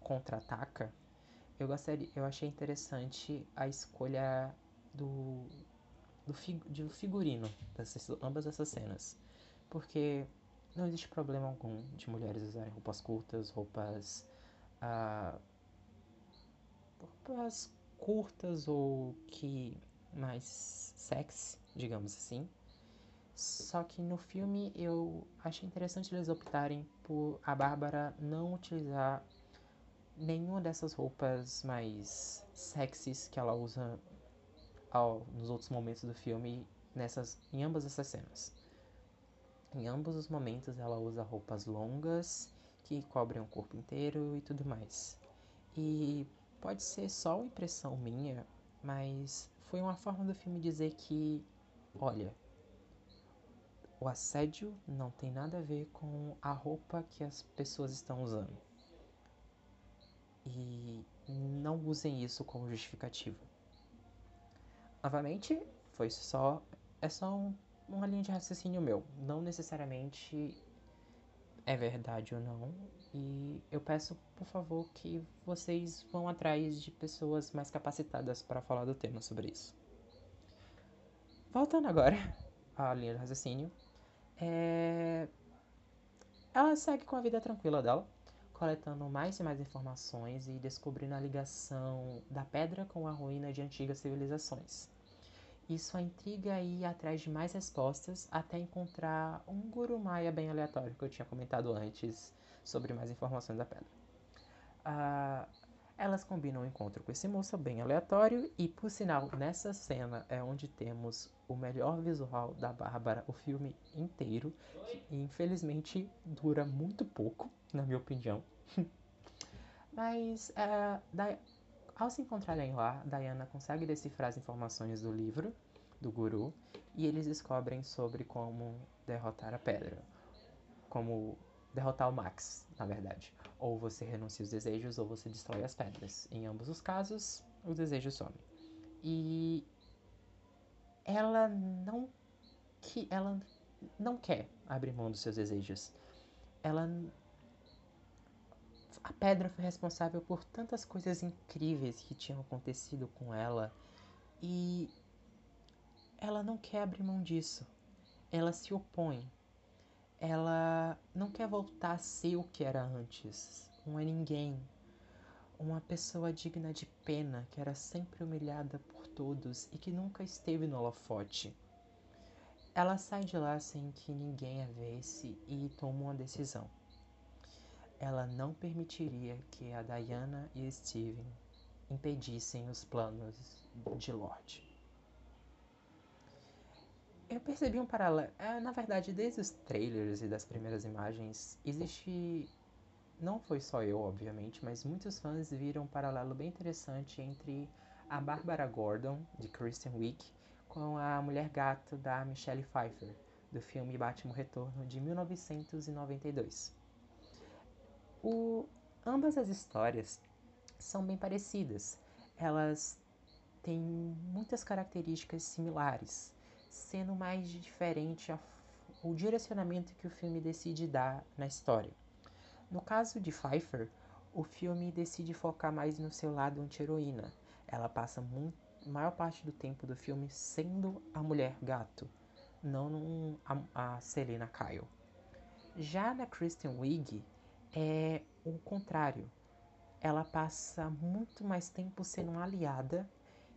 contra-ataca, eu eu achei interessante a escolha do do, fig, do figurino dessas, ambas essas cenas, porque não existe problema algum de mulheres usarem roupas curtas, roupas uh, roupas curtas ou que mais sexy, digamos assim, só que no filme eu achei interessante eles optarem por a Bárbara não utilizar nenhuma dessas roupas mais sexys que ela usa ao, nos outros momentos do filme nessas em ambas essas cenas. Em ambos os momentos ela usa roupas longas que cobrem o corpo inteiro e tudo mais. E pode ser só uma impressão minha, mas foi uma forma do filme dizer que, olha, o assédio não tem nada a ver com a roupa que as pessoas estão usando. E não usem isso como justificativa. Novamente, foi só. É só um, uma linha de raciocínio meu. Não necessariamente é verdade ou não. E eu peço, por favor, que vocês vão atrás de pessoas mais capacitadas para falar do tema sobre isso. Voltando agora <laughs> à linha de raciocínio, é... Ela segue com a vida tranquila dela, coletando mais e mais informações e descobrindo a ligação da pedra com a ruína de antigas civilizações. Isso a intriga a ir atrás de mais respostas até encontrar um guru maia bem aleatório que eu tinha comentado antes sobre mais informações da pedra. Uh, elas combinam um encontro com esse moço bem aleatório e, por sinal, nessa cena é onde temos o melhor visual da Bárbara, o filme inteiro, que infelizmente dura muito pouco, na minha opinião. <laughs> Mas, da, ao se encontrarem lá, Diana consegue decifrar as informações do livro do guru e eles descobrem sobre como derrotar a pedra, como derrotar o Max, na verdade. Ou você renuncia os desejos ou você destrói as pedras. Em ambos os casos, o desejo some. E ela não que ela não quer abrir mão dos seus desejos. Ela a pedra foi responsável por tantas coisas incríveis que tinham acontecido com ela e ela não quer abrir mão disso. Ela se opõe ela não quer voltar a ser o que era antes, um é ninguém, uma pessoa digna de pena que era sempre humilhada por todos e que nunca esteve no holofote. Ela sai de lá sem que ninguém a visse e toma uma decisão. Ela não permitiria que a Diana e Steven impedissem os planos de Lorde eu percebi um paralelo. É, na verdade, desde os trailers e das primeiras imagens, existe. Não foi só eu, obviamente, mas muitos fãs viram um paralelo bem interessante entre a Barbara Gordon, de Kristen Wiig, com a mulher gato da Michelle Pfeiffer, do filme Batman Retorno de 1992. O, ambas as histórias são bem parecidas. Elas têm muitas características similares, sendo mais diferente a, o direcionamento que o filme decide dar na história. No caso de Pfeiffer, o filme decide focar mais no seu lado anti-heroína. Ela passa a maior parte do tempo do filme sendo a mulher gato, não num, a, a Selena Kyle. Já na Kristen Wiig é o contrário. Ela passa muito mais tempo sendo uma aliada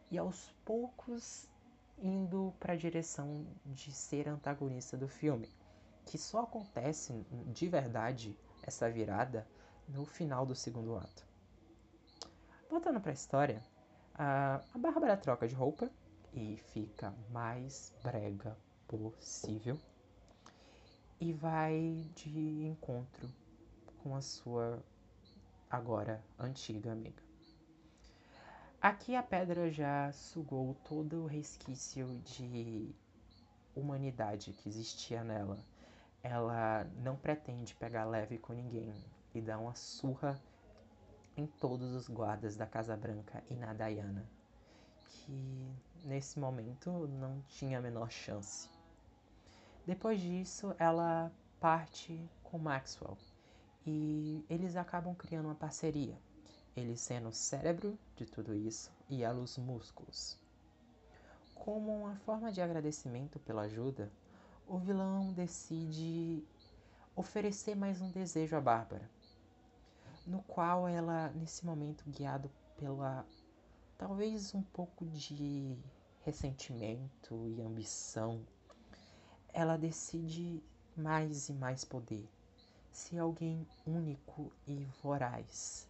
e aos poucos indo para a direção de ser antagonista do filme, que só acontece de verdade essa virada no final do segundo ato. Voltando para a história, a Bárbara troca de roupa e fica mais brega possível e vai de encontro com a sua agora antiga amiga. Aqui a pedra já sugou todo o resquício de humanidade que existia nela. Ela não pretende pegar leve com ninguém e dar uma surra em todos os guardas da Casa Branca e na Diana, que nesse momento não tinha a menor chance. Depois disso, ela parte com Maxwell e eles acabam criando uma parceria, ele sendo o cérebro de tudo isso e ela os músculos. Como uma forma de agradecimento pela ajuda, o vilão decide oferecer mais um desejo a Bárbara, no qual ela, nesse momento, guiado pela talvez um pouco de ressentimento e ambição, ela decide mais e mais poder, ser alguém único e voraz,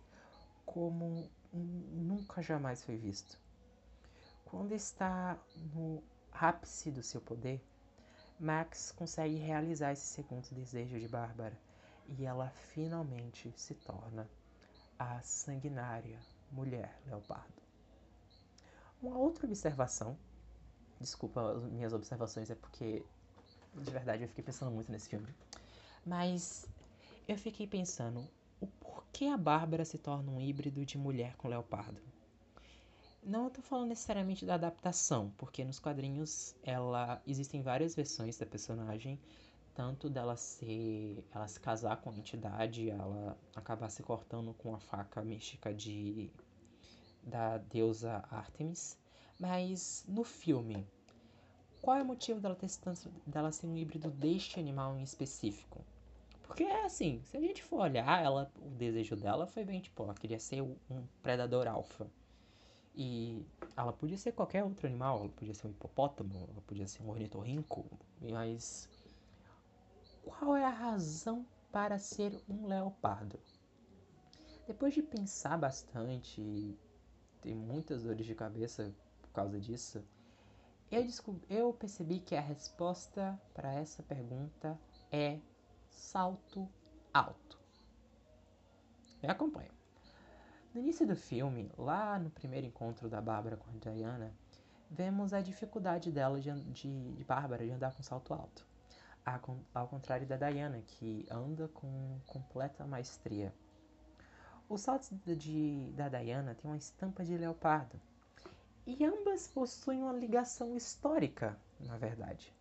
como nunca jamais foi visto. Quando está no ápice do seu poder, Max consegue realizar esse segundo desejo de Bárbara e ela finalmente se torna a sanguinária mulher leopardo. Uma outra observação, desculpa as minhas observações, é porque de verdade eu fiquei pensando muito nesse filme, mas eu fiquei pensando o porquê a Bárbara se torna um híbrido de mulher com leopardo. Não estou falando necessariamente da adaptação, porque nos quadrinhos ela existem várias versões da personagem tanto dela ser ela se casar com a entidade, ela acabar se cortando com a faca mística de da deusa Artemis, mas no filme qual é o motivo dela ter dela ser um híbrido deste animal em específico? Porque é assim, se a gente for olhar, ela, o desejo dela foi bem tipo, ela queria ser um predador alfa. E ela podia ser qualquer outro animal, ela podia ser um hipopótamo, ela podia ser um ornitorrinco, mas qual é a razão para ser um leopardo? Depois de pensar bastante e ter muitas dores de cabeça por causa disso, eu, descobri, eu percebi que a resposta para essa pergunta é salto alto. Me acompanha. No início do filme, lá no primeiro encontro da Bárbara com a Diana, vemos a dificuldade dela de, de, de Bárbara de andar com salto alto ao contrário da Diana, que anda com completa maestria. Os saltos de, da Diana têm uma estampa de leopardo, e ambas possuem uma ligação histórica, na verdade.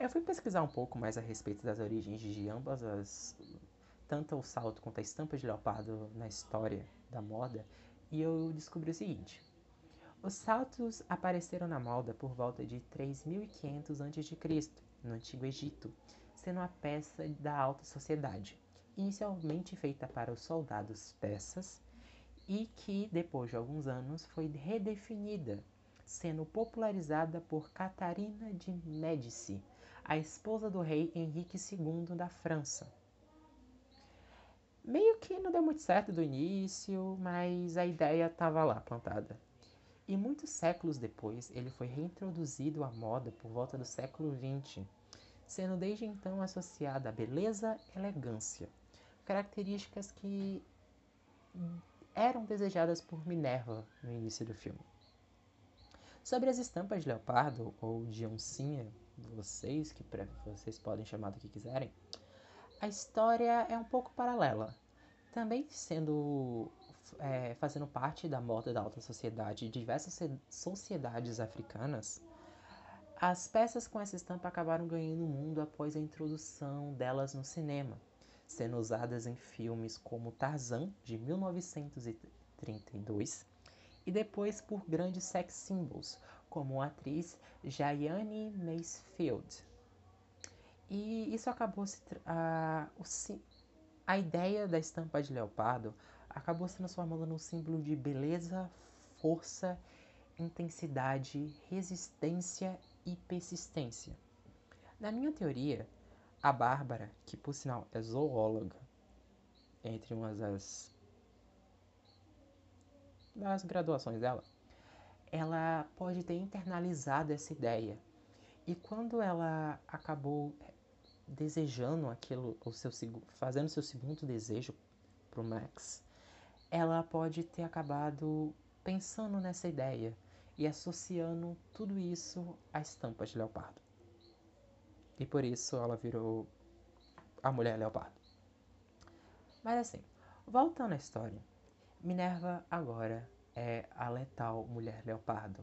Eu fui pesquisar um pouco mais a respeito das origens de ambas as. tanto o salto quanto a estampa de leopardo na história da moda, e eu descobri o seguinte. Os saltos apareceram na moda por volta de 3500 a.C no Antigo Egito, sendo uma peça da alta sociedade, inicialmente feita para os soldados persas e que, depois de alguns anos, foi redefinida, sendo popularizada por Catarina de Médici, a esposa do rei Henrique II da França. Meio que não deu muito certo do início, mas a ideia estava lá plantada. E muitos séculos depois, ele foi reintroduzido à moda por volta do século XX, sendo desde então associado à beleza e elegância, características que eram desejadas por Minerva no início do filme. Sobre as estampas de leopardo ou de oncinha, vocês que vocês podem chamar do que quiserem, a história é um pouco paralela. Também sendo é, fazendo parte da moda da alta sociedade de diversas sociedades africanas, as peças com essa estampa acabaram ganhando mundo após a introdução delas no cinema, sendo usadas em filmes como Tarzan, de 1932, e depois por grandes sex symbols, como atriz Jayane Mansfield. E isso acabou se. A, a ideia da estampa de leopardo acabou se transformando num símbolo de beleza, força, intensidade, resistência e persistência. Na minha teoria, a Bárbara, que por sinal é zoóloga, entre umas das, das graduações dela, ela pode ter internalizado essa ideia. E quando ela acabou desejando aquilo, o seu, fazendo seu segundo desejo para o Max, ela pode ter acabado pensando nessa ideia e associando tudo isso à estampa de leopardo. E por isso ela virou a mulher leopardo. Mas assim, voltando à história, Minerva agora é a letal mulher leopardo.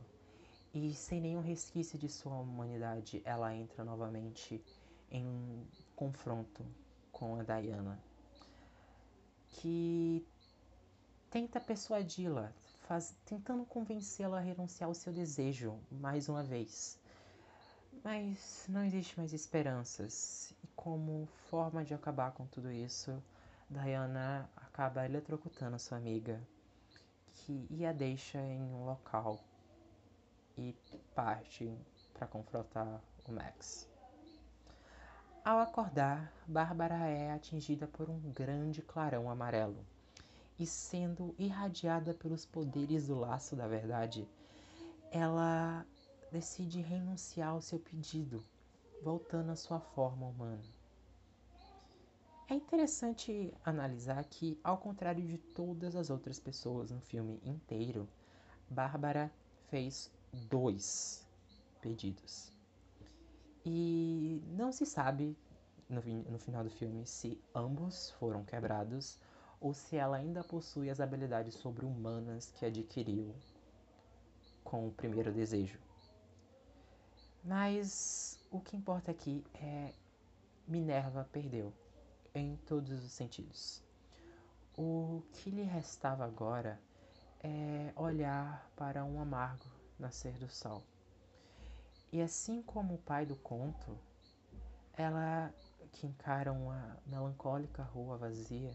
E sem nenhum resquício de sua humanidade, ela entra novamente em confronto com a Diana, que tenta persuadi-la, tentando convencê-la a renunciar ao seu desejo mais uma vez. Mas não existe mais esperanças, e como forma de acabar com tudo isso, Diana acaba eletrocutando sua amiga, que e a deixa em um local e parte para confrontar o Max. Ao acordar, Bárbara é atingida por um grande clarão amarelo e, sendo irradiada pelos poderes do laço da verdade, ela decide renunciar ao seu pedido, voltando à sua forma humana. É interessante analisar que, ao contrário de todas as outras pessoas no filme inteiro, Bárbara fez dois pedidos. E não se sabe no, no final do filme se ambos foram quebrados ou se ela ainda possui as habilidades sobre-humanas que adquiriu com o primeiro desejo. Mas o que importa aqui é Minerva perdeu em todos os sentidos. O que lhe restava agora é olhar para um amargo nascer do sol. E assim como o pai do conto, ela que encara uma melancólica rua vazia,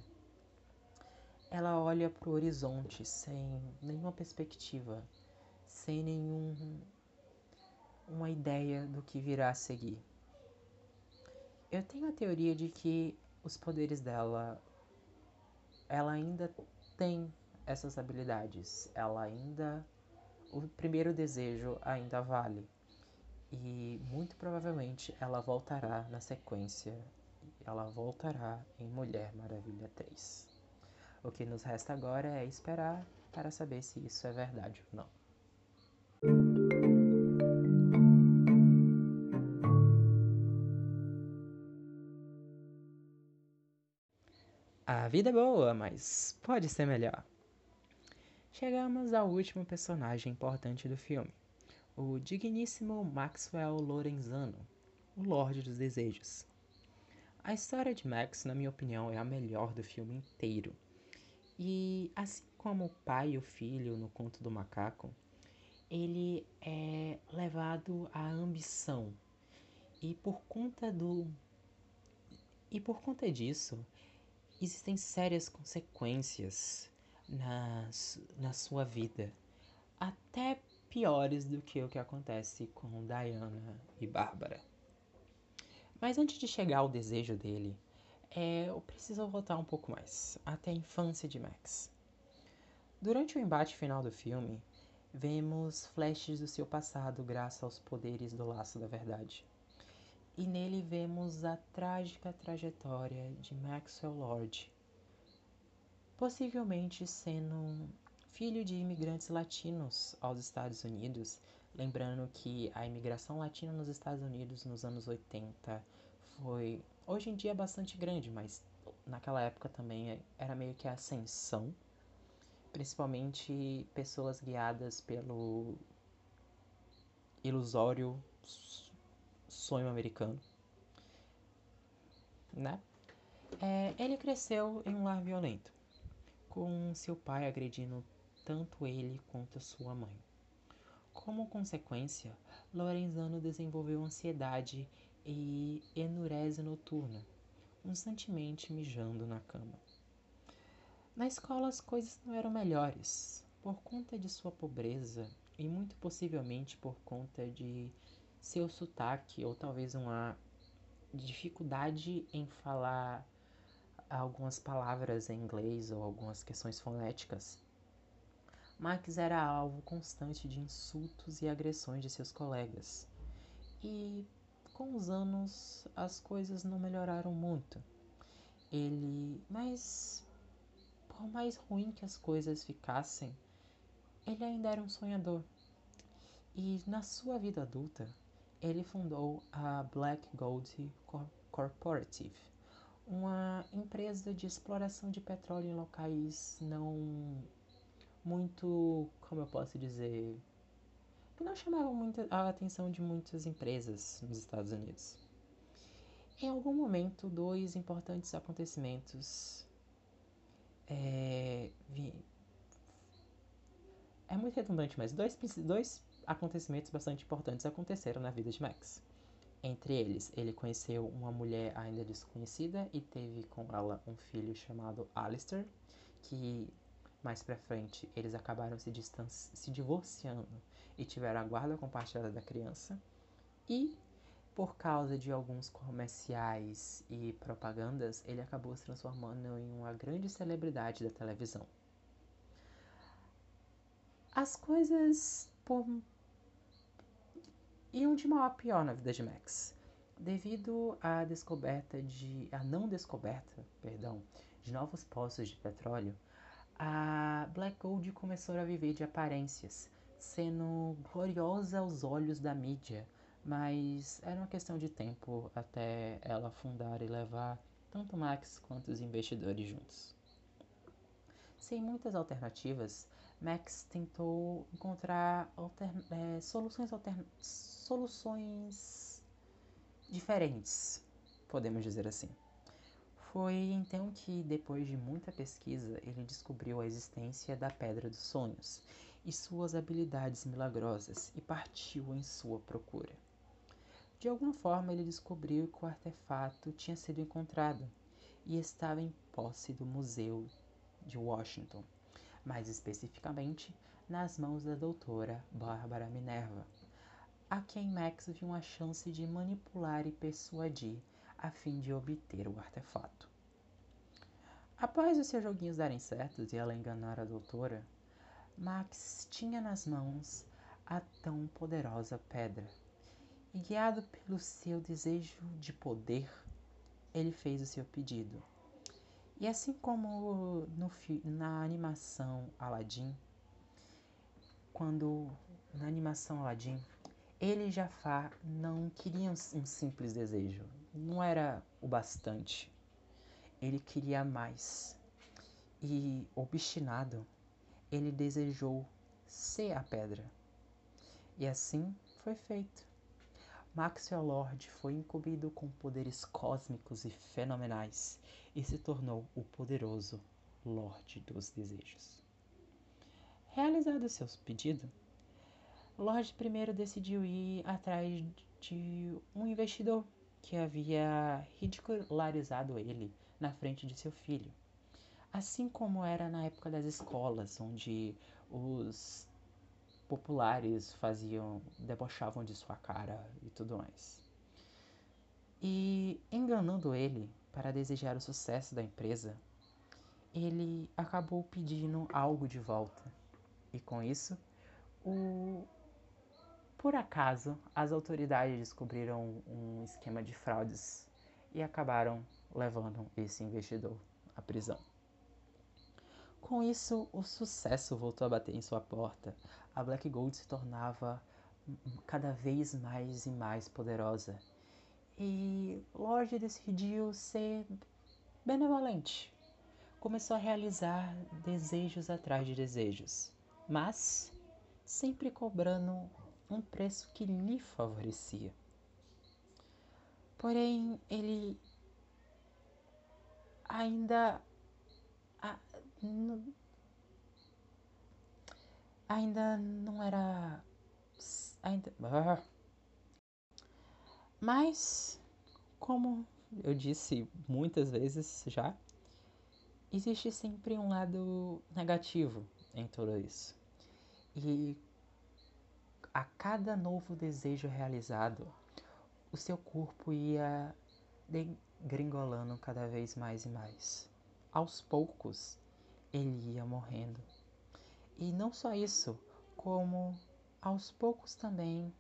ela olha para o horizonte sem nenhuma perspectiva, sem nenhum uma ideia do que virá a seguir. Eu tenho a teoria de que os poderes dela ela ainda tem essas habilidades, ela ainda o primeiro desejo ainda vale e muito provavelmente ela voltará na sequência. Ela voltará em Mulher Maravilha 3. O que nos resta agora é esperar para saber se isso é verdade ou não. Vida é boa, mas pode ser melhor. Chegamos ao último personagem importante do filme o digníssimo Maxwell Lorenzano, o Lorde dos Desejos. A história de Max, na minha opinião, é a melhor do filme inteiro. E assim como o pai e o filho no Conto do Macaco, ele é levado à ambição. E por conta do e por conta disso, existem sérias consequências nas, na sua vida. Até piores do que o que acontece com Diana e Bárbara. Mas antes de chegar ao desejo dele, é, eu preciso voltar um pouco mais, até a infância de Max. Durante o embate final do filme, vemos flashes do seu passado graças aos poderes do laço da verdade. E nele vemos a trágica trajetória de Maxwell Lord, possivelmente sendo filho de imigrantes latinos aos Estados Unidos. Lembrando que a imigração latina nos Estados Unidos nos anos 80 foi, hoje em dia, bastante grande, mas naquela época também era meio que a ascensão, principalmente pessoas guiadas pelo ilusório sonho americano, né? É, ele cresceu em um lar violento, com seu pai agredindo tanto ele quanto sua mãe. Como consequência, Lorenzano desenvolveu ansiedade e enurese noturna, constantemente mijando na cama. Na escola as coisas não eram melhores, por conta de sua pobreza e muito possivelmente por conta de seu sotaque ou talvez uma dificuldade em falar algumas palavras em inglês ou algumas questões fonéticas. Max era alvo constante de insultos e agressões de seus colegas. E com os anos as coisas não melhoraram muito. Ele, mas por mais ruim que as coisas ficassem, ele ainda era um sonhador. E na sua vida adulta, ele fundou a Black Gold Corporative, uma empresa de exploração de petróleo em locais não muito, como eu posso dizer, que não chamavam muito a atenção de muitas empresas nos Estados Unidos. Em algum momento, dois importantes acontecimentos é, vi, é muito redundante, mas dois, dois acontecimentos bastante importantes aconteceram na vida de Max. Entre eles, ele conheceu uma mulher ainda desconhecida e teve com ela um filho chamado Alistair, que mais pra frente eles acabaram se, se divorciando e tiveram a guarda compartilhada da criança. E por causa de alguns comerciais e propagandas, ele acabou se transformando em uma grande celebridade da televisão. As coisas por iam de mal a pior na vida de Max. Devido à descoberta de a não descoberta, perdão, de novos poços de petróleo, a Black Gold começou a viver de aparências, sendo gloriosa aos olhos da mídia, mas era uma questão de tempo até ela fundar e levar tanto Max quanto os investidores juntos. Sem muitas alternativas, Max tentou encontrar é, soluções, altern soluções diferentes, podemos dizer assim. Foi então que, depois de muita pesquisa, ele descobriu a existência da Pedra dos Sonhos e suas habilidades milagrosas e partiu em sua procura. De alguma forma, ele descobriu que o artefato tinha sido encontrado e estava em posse do Museu de Washington mais especificamente nas mãos da doutora Bárbara Minerva, a quem Max viu uma chance de manipular e persuadir a fim de obter o artefato. Após os seus joguinhos darem certos e ela enganar a doutora, Max tinha nas mãos a tão poderosa pedra. E guiado pelo seu desejo de poder, ele fez o seu pedido. E assim como no, na animação Aladdin, quando na animação Aladdin, ele e Jafar não queriam um simples desejo, não era o bastante. Ele queria mais. E, obstinado, ele desejou ser a pedra. E assim foi feito. Maxwell Lord foi incumbido com poderes cósmicos e fenomenais e se tornou o poderoso Lorde dos Desejos. Realizado seu pedido, Lorde primeiro decidiu ir atrás de um investidor que havia ridicularizado ele na frente de seu filho, assim como era na época das escolas, onde os populares faziam, debochavam de sua cara e tudo mais. E enganando ele para desejar o sucesso da empresa, ele acabou pedindo algo de volta. E com isso, o por acaso, as autoridades descobriram um esquema de fraudes e acabaram levando esse investidor à prisão. Com isso, o sucesso voltou a bater em sua porta. A Black Gold se tornava cada vez mais e mais poderosa. E Lorde decidiu ser benevolente. Começou a realizar desejos atrás de desejos, mas sempre cobrando um preço que lhe favorecia. Porém, ele ainda ainda não era ainda mas como eu disse muitas vezes já existe sempre um lado negativo em tudo isso. E a cada novo desejo realizado o seu corpo ia degringolando cada vez mais e mais. Aos poucos ele ia morrendo. E não só isso, como aos poucos também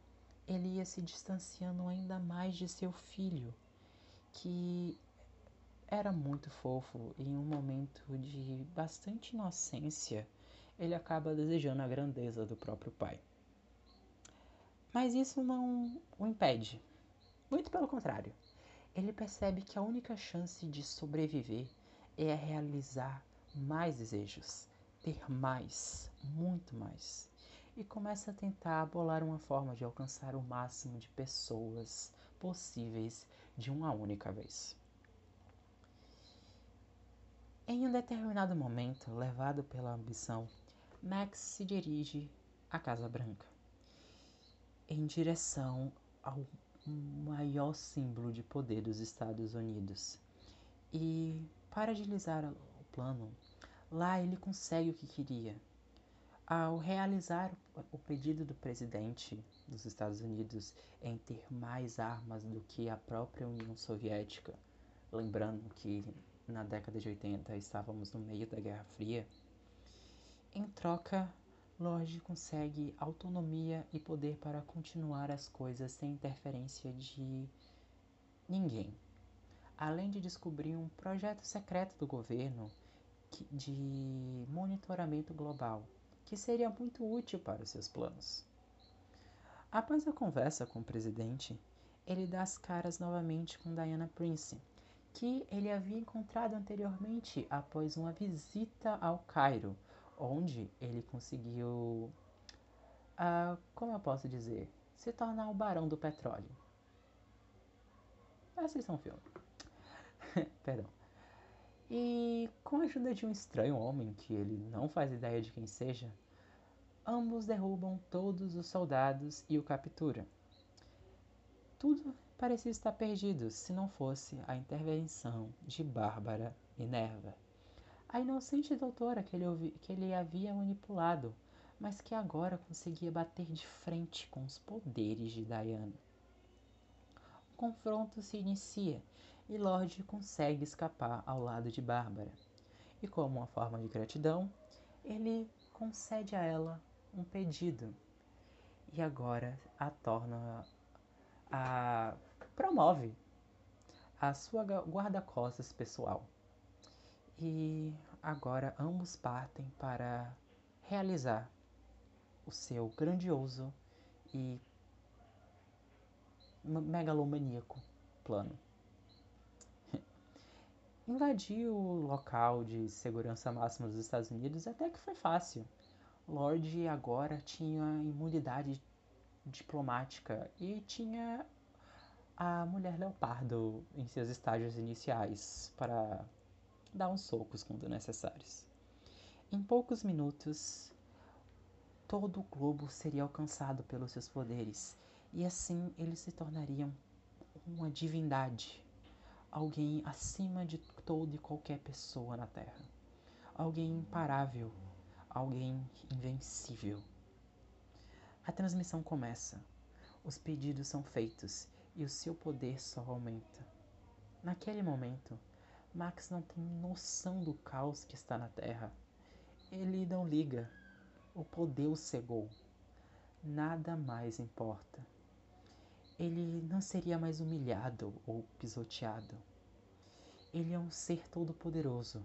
ele ia se distanciando ainda mais de seu filho, que era muito fofo e em um momento de bastante inocência, ele acaba desejando a grandeza do próprio pai. Mas isso não o impede. Muito pelo contrário. Ele percebe que a única chance de sobreviver é realizar mais desejos, ter mais, muito mais. E começa a tentar bolar uma forma de alcançar o máximo de pessoas possíveis de uma única vez. Em um determinado momento, levado pela ambição, Max se dirige à Casa Branca, em direção ao maior símbolo de poder dos Estados Unidos. E para agilizar o plano, lá ele consegue o que queria. Ao realizar o pedido do presidente dos Estados Unidos em ter mais armas do que a própria União Soviética, lembrando que na década de 80 estávamos no meio da Guerra Fria, em troca, Lorde consegue autonomia e poder para continuar as coisas sem interferência de ninguém além de descobrir um projeto secreto do governo de monitoramento global, que seria muito útil para os seus planos. Após a conversa com o presidente, ele dá as caras novamente com Diana Prince, que ele havia encontrado anteriormente após uma visita ao Cairo, onde ele conseguiu, uh, como eu posso dizer, se tornar o barão do petróleo. Assistam o filme. <laughs> Perdão. E com a ajuda de um estranho homem que ele não faz ideia de quem seja, ambos derrubam todos os soldados e o capturam. Tudo parecia estar perdido se não fosse a intervenção de Bárbara Minerva, a inocente doutora que ele, que ele havia manipulado, mas que agora conseguia bater de frente com os poderes de Diana. O confronto se inicia e Lorde consegue escapar ao lado de Bárbara. E como uma forma de gratidão, ele concede a ela um pedido e agora a torna a promove a sua guarda-costas pessoal. E agora ambos partem para realizar o seu grandioso e megalomaníaco plano. Invadir o local de segurança máxima dos Estados Unidos até que foi fácil. Lorde agora tinha imunidade diplomática e tinha a mulher leopardo em seus estágios iniciais para dar uns socos quando necessários. Em poucos minutos, todo o globo seria alcançado pelos seus poderes e assim ele se tornaria uma divindade alguém acima de toda e qualquer pessoa na Terra, alguém imparável, alguém invencível. A transmissão começa, os pedidos são feitos e o seu poder só aumenta. Naquele momento, Max não tem noção do caos que está na Terra. Ele não liga. O poder o cegou. Nada mais importa ele não seria mais humilhado ou pisoteado. Ele é um ser todo-poderoso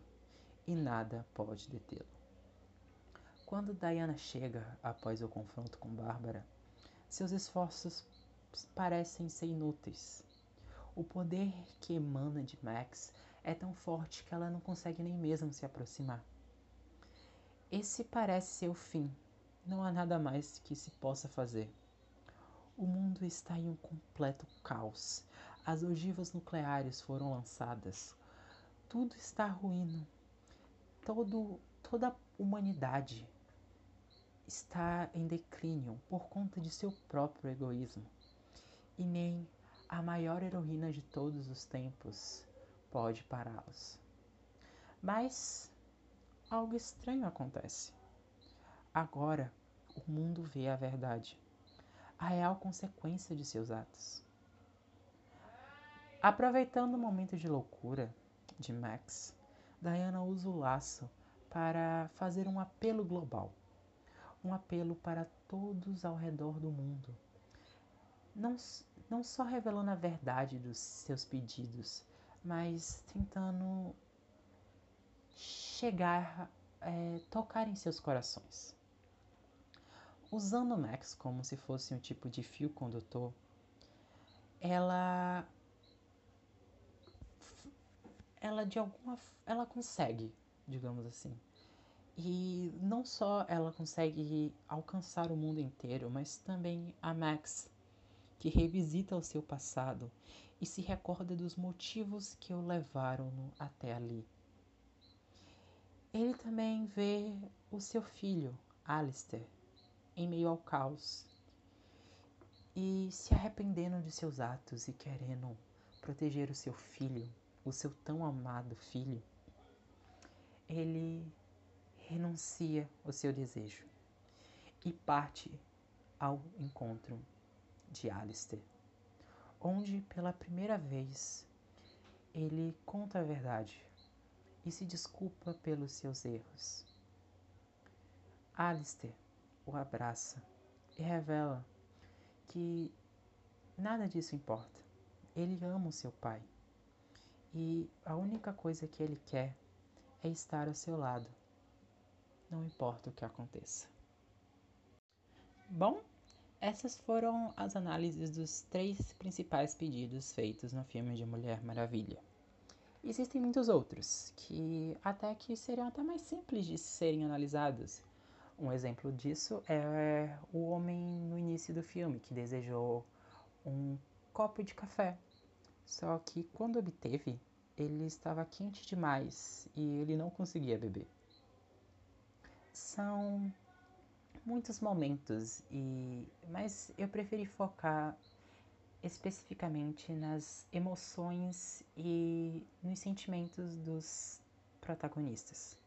e nada pode detê-lo. Quando Diana chega após o confronto com Bárbara, seus esforços parecem ser inúteis. O poder que emana de Max é tão forte que ela não consegue nem mesmo se aproximar. Esse parece ser o fim. Não há nada mais que se possa fazer. O mundo está em um completo caos. As ogivas nucleares foram lançadas. Tudo está ruindo. Todo, toda a humanidade está em declínio por conta de seu próprio egoísmo. E nem a maior heroína de todos os tempos pode pará-los. Mas algo estranho acontece. Agora o mundo vê a verdade, a real consequência de seus atos. Aproveitando o momento de loucura de Max, Diana usa o laço para fazer um apelo global, um apelo para todos ao redor do mundo. Não, não só revelando a verdade dos seus pedidos, mas tentando chegar, é, tocar em seus corações. Usando Max como se fosse um tipo de fio condutor, ela ela de alguma ela consegue, digamos assim. E não só ela consegue alcançar o mundo inteiro, mas também a Max, que revisita o seu passado e se recorda dos motivos que o levaram até ali. Ele também vê o seu filho, Alistair, em meio ao caos e se arrependendo de seus atos e querendo proteger o seu filho, o seu tão amado filho. Ele renuncia o seu desejo e parte ao encontro de Alistair onde pela primeira vez ele conta a verdade e se desculpa pelos seus erros. Alistair o abraça e revela que nada disso importa. Ele ama o seu pai e a única coisa que ele quer é estar ao seu lado, não importa o que aconteça. Bom, essas foram as análises dos três principais pedidos feitos no filme de Mulher Maravilha. Existem muitos outros, que até que seriam até mais simples de serem analisados. Um exemplo disso é o homem no início do filme, que desejou um copo de café. Só que quando obteve, ele estava quente demais e ele não conseguia beber. São muitos momentos e mas eu preferi focar especificamente nas emoções e nos sentimentos dos protagonistas.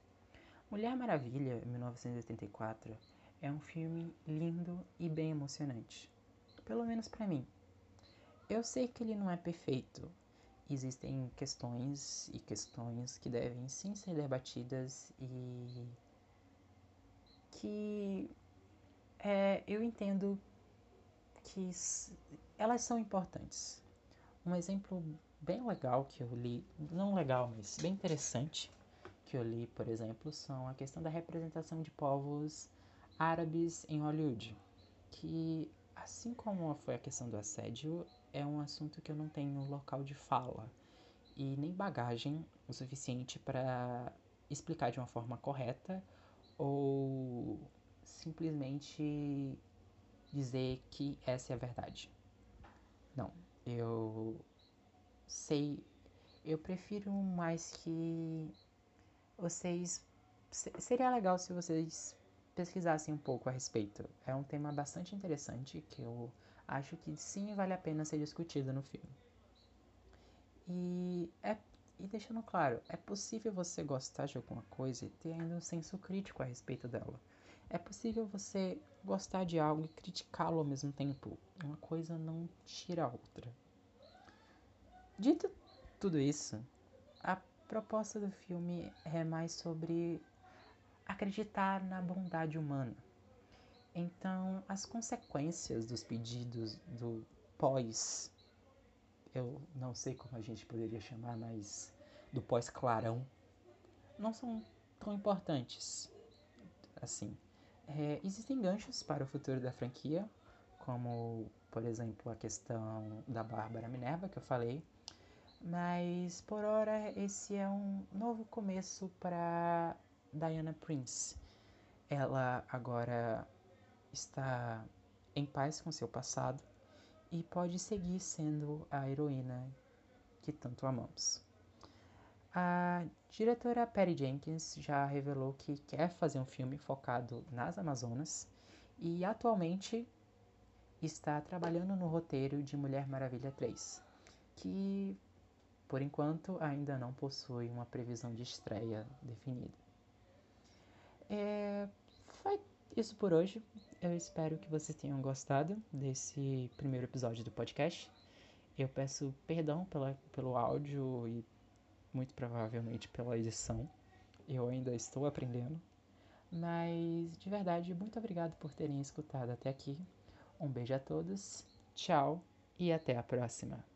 Mulher Maravilha, 1984, é um filme lindo e bem emocionante. Pelo menos para mim. Eu sei que ele não é perfeito. Existem questões e questões que devem sim ser debatidas e que é, eu entendo que elas são importantes. Um exemplo bem legal que eu li, não legal, mas bem interessante que eu li, por exemplo, são a questão da representação de povos árabes em Hollywood, que assim como foi a questão do assédio, é um assunto que eu não tenho local de fala e nem bagagem o suficiente para explicar de uma forma correta ou simplesmente dizer que essa é a verdade. Não, eu sei, eu prefiro mais que vocês. Seria legal se vocês pesquisassem um pouco a respeito. É um tema bastante interessante que eu acho que sim vale a pena ser discutido no filme. E, é, e deixando claro, é possível você gostar de alguma coisa e ter ainda um senso crítico a respeito dela. É possível você gostar de algo e criticá-lo ao mesmo tempo. Uma coisa não tira a outra. Dito tudo isso, a proposta do filme é mais sobre acreditar na bondade humana. Então, as consequências dos pedidos do pós, eu não sei como a gente poderia chamar, mas do pós-clarão, não são tão importantes assim. É, existem ganchos para o futuro da franquia, como, por exemplo, a questão da Bárbara Minerva, que eu falei. Mas, por hora, esse é um novo começo para Diana Prince. Ela agora está em paz com seu passado e pode seguir sendo a heroína que tanto amamos. A diretora Patty Jenkins já revelou que quer fazer um filme focado nas Amazonas e atualmente está trabalhando no roteiro de Mulher Maravilha 3, que por enquanto ainda não possui uma previsão de estreia definida. É, foi isso por hoje. Eu espero que vocês tenham gostado desse primeiro episódio do podcast. Eu peço perdão pela, pelo áudio e muito provavelmente pela edição. Eu ainda estou aprendendo. Mas de verdade, muito obrigado por terem escutado até aqui. Um beijo a todos, tchau e até a próxima.